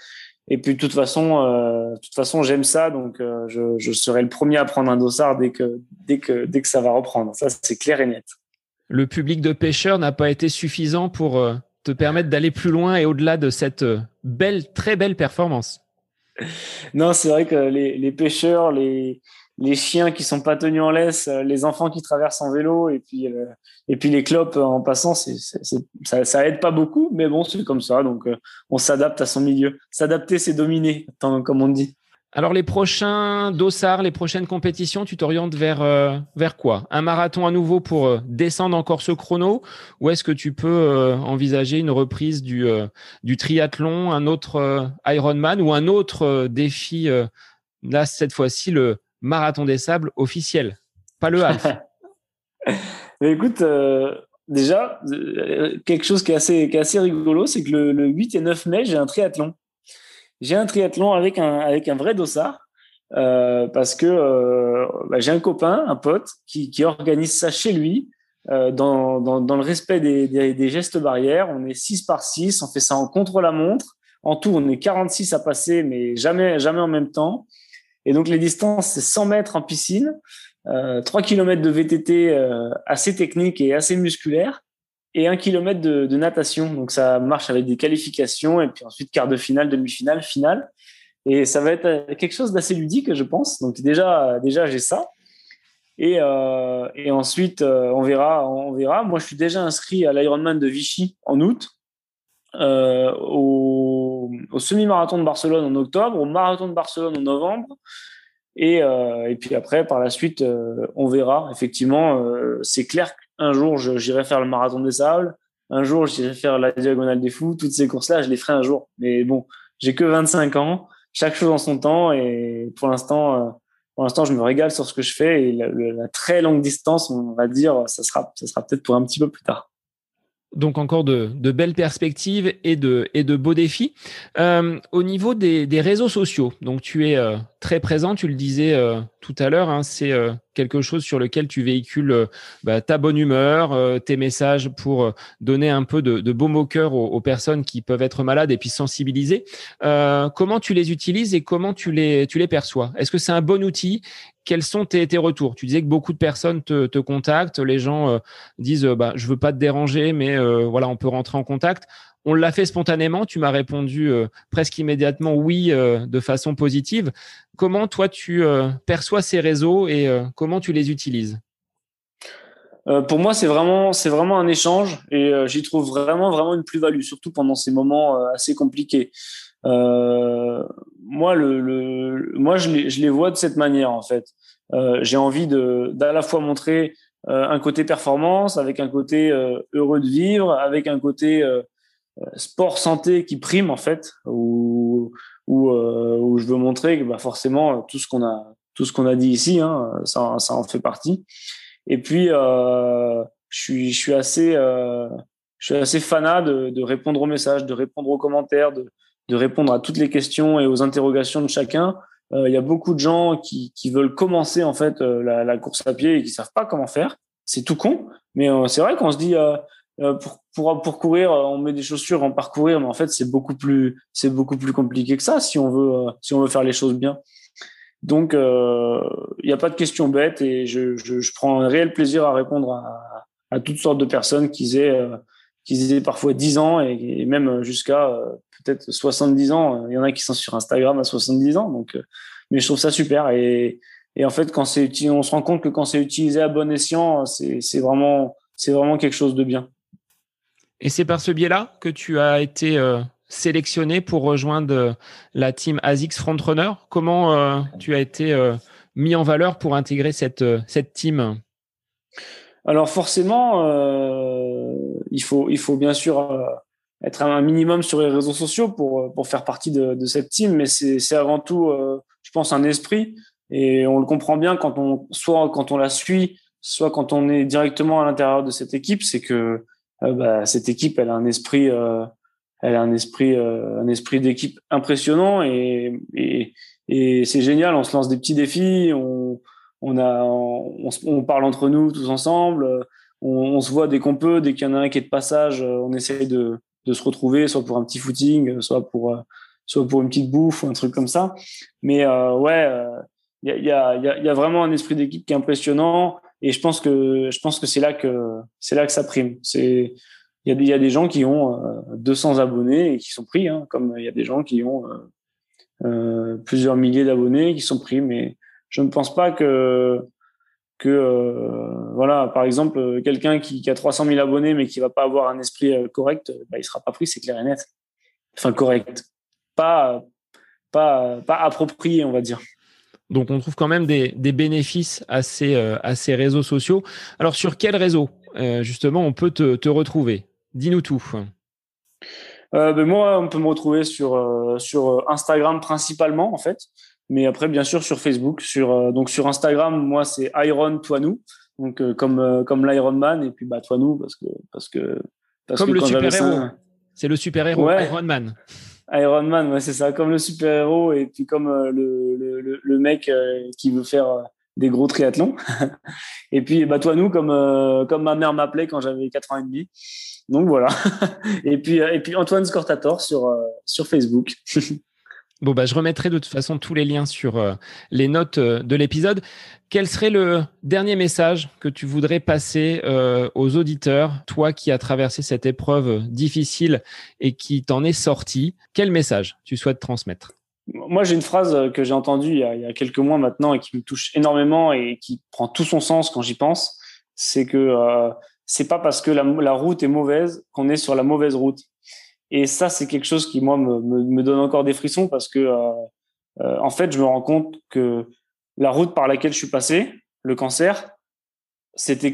Et puis de toute façon, de toute façon, j'aime ça, donc je, je serai le premier à prendre un dossard dès que dès que dès que ça va reprendre. Ça c'est clair et net le public de pêcheurs n'a pas été suffisant pour euh, te permettre d'aller plus loin et au-delà de cette euh, belle, très belle performance Non, c'est vrai que les, pêcheurs, les, chiens qui sont pas tenus en laisse, euh, les enfants qui traversent en vélo et puis, les clopes en passant, ça aide pas beaucoup, mais bon, c'est comme ça. Donc, on s'adapte à son milieu. S'adapter, c'est dominer, comme on dit. Alors les prochains dossards, les prochaines compétitions, tu t'orientes vers euh, quoi? Un marathon à nouveau pour euh, descendre encore ce chrono? Ou est-ce que tu peux euh, envisager une reprise du triathlon, un autre Ironman ou un autre défi là cette fois-ci le marathon des sables officiel, pas le half. Mais écoute déjà quelque chose qui est assez qui est assez rigolo, c'est que le, le 8 et 9 mai, j'ai un triathlon j'ai un triathlon avec un, avec un vrai dossard. Euh, parce que euh, bah, j'ai un copain, un pote, qui, qui organise ça chez lui, euh, dans, dans, dans, le respect des, des, des, gestes barrières. On est 6 par 6, on fait ça en contre-la-montre. En tout, on est 46 à passer, mais jamais, jamais en même temps. Et donc, les distances, c'est 100 mètres en piscine, euh, 3 km de VTT euh, assez technique et assez musculaire et un kilomètre de, natation. Donc ça marche avec des qualifications et puis ensuite quart de finale, demi-finale, finale. Et ça va être euh, quelque chose d'assez ludique, je pense. Donc déjà, déjà j'ai ça. Et, euh, et ensuite, euh, on verra, on verra. Moi, je suis déjà inscrit à l'Ironman de Vichy en août, au, semi-marathon de Barcelone en octobre, au marathon de Barcelone en novembre. Et, et puis après, par la suite, on verra. Effectivement, c'est clair un jour, j'irai faire le marathon des sables. Un jour, j'irai faire la diagonale des fous. Toutes ces courses-là, je les ferai un jour. Mais bon, j'ai que 25 ans. Chaque chose en son temps. Et pour l'instant, euh, pour l'instant, je me régale sur ce que je fais. Et la, très longue distance, on va dire, ça sera, peut-être pour un petit peu plus tard. Donc encore de, belles perspectives et de, beaux défis. Euh, au niveau des, réseaux sociaux, donc tu es euh, très présent, tu le disais tout à l'heure, hein, c'est quelque chose sur lequel tu véhicules euh, bah, ta bonne humeur, euh, tes messages pour donner un peu de, de beaux mots aux, aux, personnes qui peuvent être malades et puis sensibiliser. comment tu les utilises et comment tu les, tu les perçois? Est-ce que c'est un bon outil? Quels sont tes, tes, retours? Tu disais que beaucoup de personnes te, te contactent, les gens euh, disent bah, je veux pas te déranger, mais euh, voilà, on peut rentrer en contact. On l'a fait spontanément. Tu m'as répondu euh, presque immédiatement oui, de façon positive. Comment toi tu perçois ces réseaux et comment tu les utilises? Pour moi, c'est vraiment, c'est vraiment un échange et j'y trouve vraiment, vraiment une plus-value, surtout pendant ces moments assez compliqués. Euh, moi, moi, je les, vois de cette manière en fait. Euh, j'ai envie d'à la fois montrer euh, un côté performance, avec un côté euh, heureux de vivre, avec un côté euh, sport santé qui prime en fait, où où je veux montrer que bah, forcément tout ce qu'on a tout ce qu'on a dit ici, hein, ça, ça en fait partie. Et puis je suis je suis assez je suis assez fanat de, de répondre aux messages, de répondre aux commentaires, de de répondre à toutes les questions et aux interrogations de chacun. Il y a beaucoup de gens qui, qui veulent commencer en fait la, la, course à pied et qui savent pas comment faire. C'est tout con, mais c'est vrai qu'on se dit pour, pour, pour courir, on met des chaussures en parcourir, mais en fait c'est beaucoup plus c'est beaucoup plus compliqué que ça si on veut si on veut faire les choses bien. Donc, il euh, n'y a pas de questions bêtes et je, je, je, prends un réel plaisir à répondre à, à toutes sortes de personnes qui aient, euh, qui aient parfois 10 ans et, et même jusqu'à euh, peut-être 70 ans. Il y en a qui sont sur Instagram à 70 ans. Donc, mais je trouve ça super. Et, et en fait, quand c'est on se rend compte que quand c'est utilisé à bon escient, c'est vraiment, c'est vraiment quelque chose de bien. Et c'est par ce biais-là que tu as été sélectionné pour rejoindre la team ASICS Frontrunner. Comment euh, tu as été euh, mis en valeur pour intégrer cette, euh, cette team? Alors forcément, il, faut, il faut bien sûr être un minimum sur les réseaux sociaux pour, pour faire partie de, de cette team, mais c'est avant tout, je pense, un esprit. Et on le comprend bien quand on, soit quand on la suit, soit quand on est directement à l'intérieur de cette équipe, c'est que bah, cette équipe, elle a un esprit elle a un esprit, euh, un esprit d'équipe impressionnant et, et, et c'est génial. On se lance des petits défis, on, on a, on, on parle entre nous tous ensemble, on, on se voit dès qu'on peut, dès qu'il y en a un qui est de passage, on essaie de, de se retrouver, soit pour un petit footing, soit pour, soit pour une petite bouffe ou un truc comme ça. Mais euh, ouais, il y, a, y, a, y a vraiment un esprit d'équipe qui est impressionnant et je pense que je pense que c'est là que c'est là que ça prime. C'est il y, a des gens qui ont 200 euh, abonnés et qui sont pris, hein, comme il y a des gens qui ont euh, euh, plusieurs milliers d'abonnés qui sont pris. Mais je ne pense pas que que voilà, par exemple, quelqu'un qui, a 300 000 abonnés mais qui va pas avoir un esprit correct, bah, il sera pas pris, c'est clair et net. Enfin, correct, pas pas pas approprié, on va dire. Donc, on trouve quand même des, des bénéfices à ces, à ces réseaux sociaux. Alors, sur quel réseau, justement, on peut te, te retrouver? Dis-nous tout. Euh, ben moi, on peut me retrouver sur, euh, sur Instagram principalement, en fait. Mais après, bien sûr, sur Facebook. Sur, euh, donc, sur Instagram, moi, c'est Iron Toinou. Donc, comme, comme l'Iron Man. Et puis, bah, Toinou, parce que. Parce que parce comme le super-héros. C'est le super-héros, Iron Man. Iron Man, ouais, c'est ça. Comme le super-héros et puis comme le, le, le, mec qui veut faire des gros triathlons. et puis, bah, Toinou, comme, comme ma mère m'appelait quand j'avais 4 ans et demi. Donc voilà. et puis euh, et puis Antoine Scortator sur euh, sur Facebook. bon bah je remettrai de toute façon tous les liens sur euh, les notes de l'épisode. Quel serait le dernier message que tu voudrais passer aux auditeurs, toi qui as traversé cette épreuve difficile et qui t'en est sorti Quel message tu souhaites transmettre? Moi, j'ai une phrase que j'ai entendue il y, a, quelques mois maintenant et qui me touche énormément et qui prend tout son sens quand j'y pense. C'est que c'est pas parce que la route est mauvaise qu'on est sur la mauvaise route. Et ça, c'est quelque chose qui moi me, me, donne encore des frissons parce que euh, euh, en fait, je me rends compte que la route par laquelle je suis passé, le cancer, c'était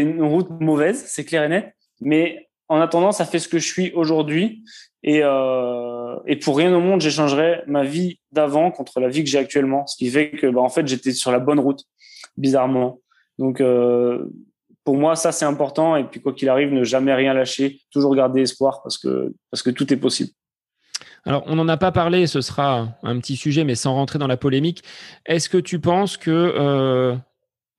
une route mauvaise, c'est clair et net. Mais en attendant, ça fait ce que je suis aujourd'hui. Et, euh, et pour rien au monde, j'échangerais ma vie d'avant contre la vie que j'ai actuellement. Ce qui fait que, bah, en fait, j'étais sur la bonne route, bizarrement. Donc, pour moi, ça, c'est important. Et puis, quoi qu'il arrive, ne jamais rien lâcher, toujours garder espoir parce que, parce que tout est possible. Alors, on n'en a pas parlé, ce sera un petit sujet, mais sans rentrer dans la polémique. Est-ce que tu penses que, euh,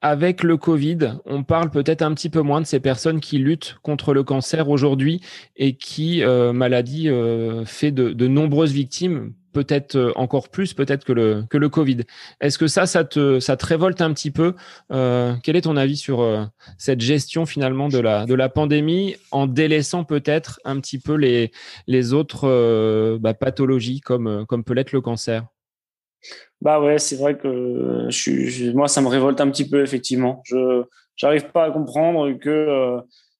avec le Covid, on parle peut-être un petit peu moins de ces personnes qui luttent contre le cancer aujourd'hui et qui, euh, maladie, euh, fait de, de nombreuses victimes peut-être euh, encore plus, peut-être que le, que le Covid. Est-ce que ça, ça te, ça te révolte un petit peu euh, Quel est ton avis sur euh, cette gestion finalement de la, de la pandémie en délaissant peut-être un petit peu les, les autres bah, pathologies comme, comme peut l'être le cancer? Bah ouais, c'est vrai que moi ça me révolte un petit peu effectivement. Je j'arrive pas à comprendre que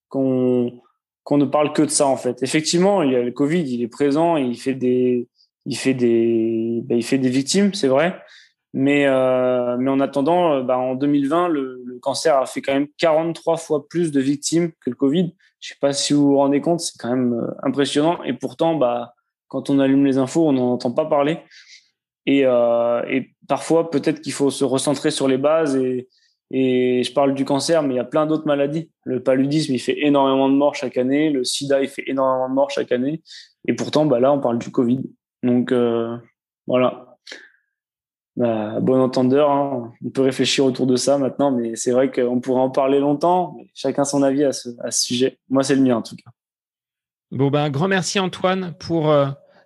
qu'on qu'on ne parle que de ça en fait. Effectivement, il y a le Covid, il est présent, il fait des il fait des, bah, il fait des victimes, c'est vrai. Mais, euh, mais en attendant, euh, bah, en 2020, le, cancer a fait quand même 43 fois plus de victimes que le Covid. Je sais pas si vous vous rendez compte, c'est quand même euh, impressionnant. Et pourtant, bah, quand on allume les infos, on n'en entend pas parler. Et, et parfois, peut-être qu'il faut se recentrer sur les bases et, Et je parle du cancer, mais il y a plein d'autres maladies. Le paludisme, il fait énormément de morts chaque année. Le sida, il fait énormément de morts chaque année. Et pourtant, bah là, on parle du Covid. Donc, euh, voilà. Bah, bon entendeur, hein. on peut réfléchir autour de ça maintenant, mais c'est vrai qu'on pourrait en parler longtemps. chacun son avis à ce, à ce sujet. Moi, c'est le mien, en tout cas. Bon, ben, grand merci, Antoine, pour.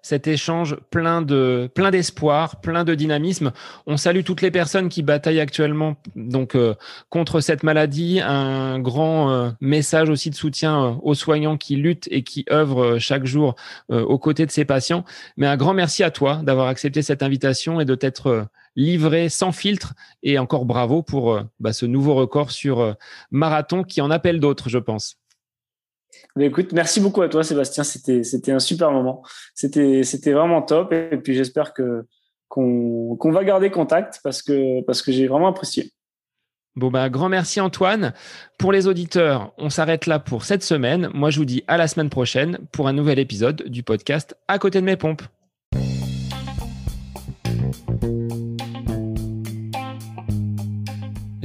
Cet échange plein de plein d'espoir, plein de dynamisme. On salue toutes les personnes qui bataillent actuellement donc euh, contre cette maladie. Un grand euh, message aussi de soutien euh, aux soignants qui luttent et qui œuvrent chaque jour aux côtés de ces patients. Mais un grand merci à toi d'avoir accepté cette invitation et de t'être livré sans filtre. Et encore bravo pour bah, ce nouveau record sur marathon qui en appelle d'autres, je pense. Écoute, merci beaucoup à toi, Sébastien. C'était, un super moment. C'était, vraiment top. Et puis, j'espère qu'on va garder contact parce que, parce que j'ai vraiment apprécié. Bon, bah, grand merci, Antoine. Pour les auditeurs, on s'arrête là pour cette semaine. Moi, je vous dis à la semaine prochaine pour un nouvel épisode du podcast À côté de mes pompes.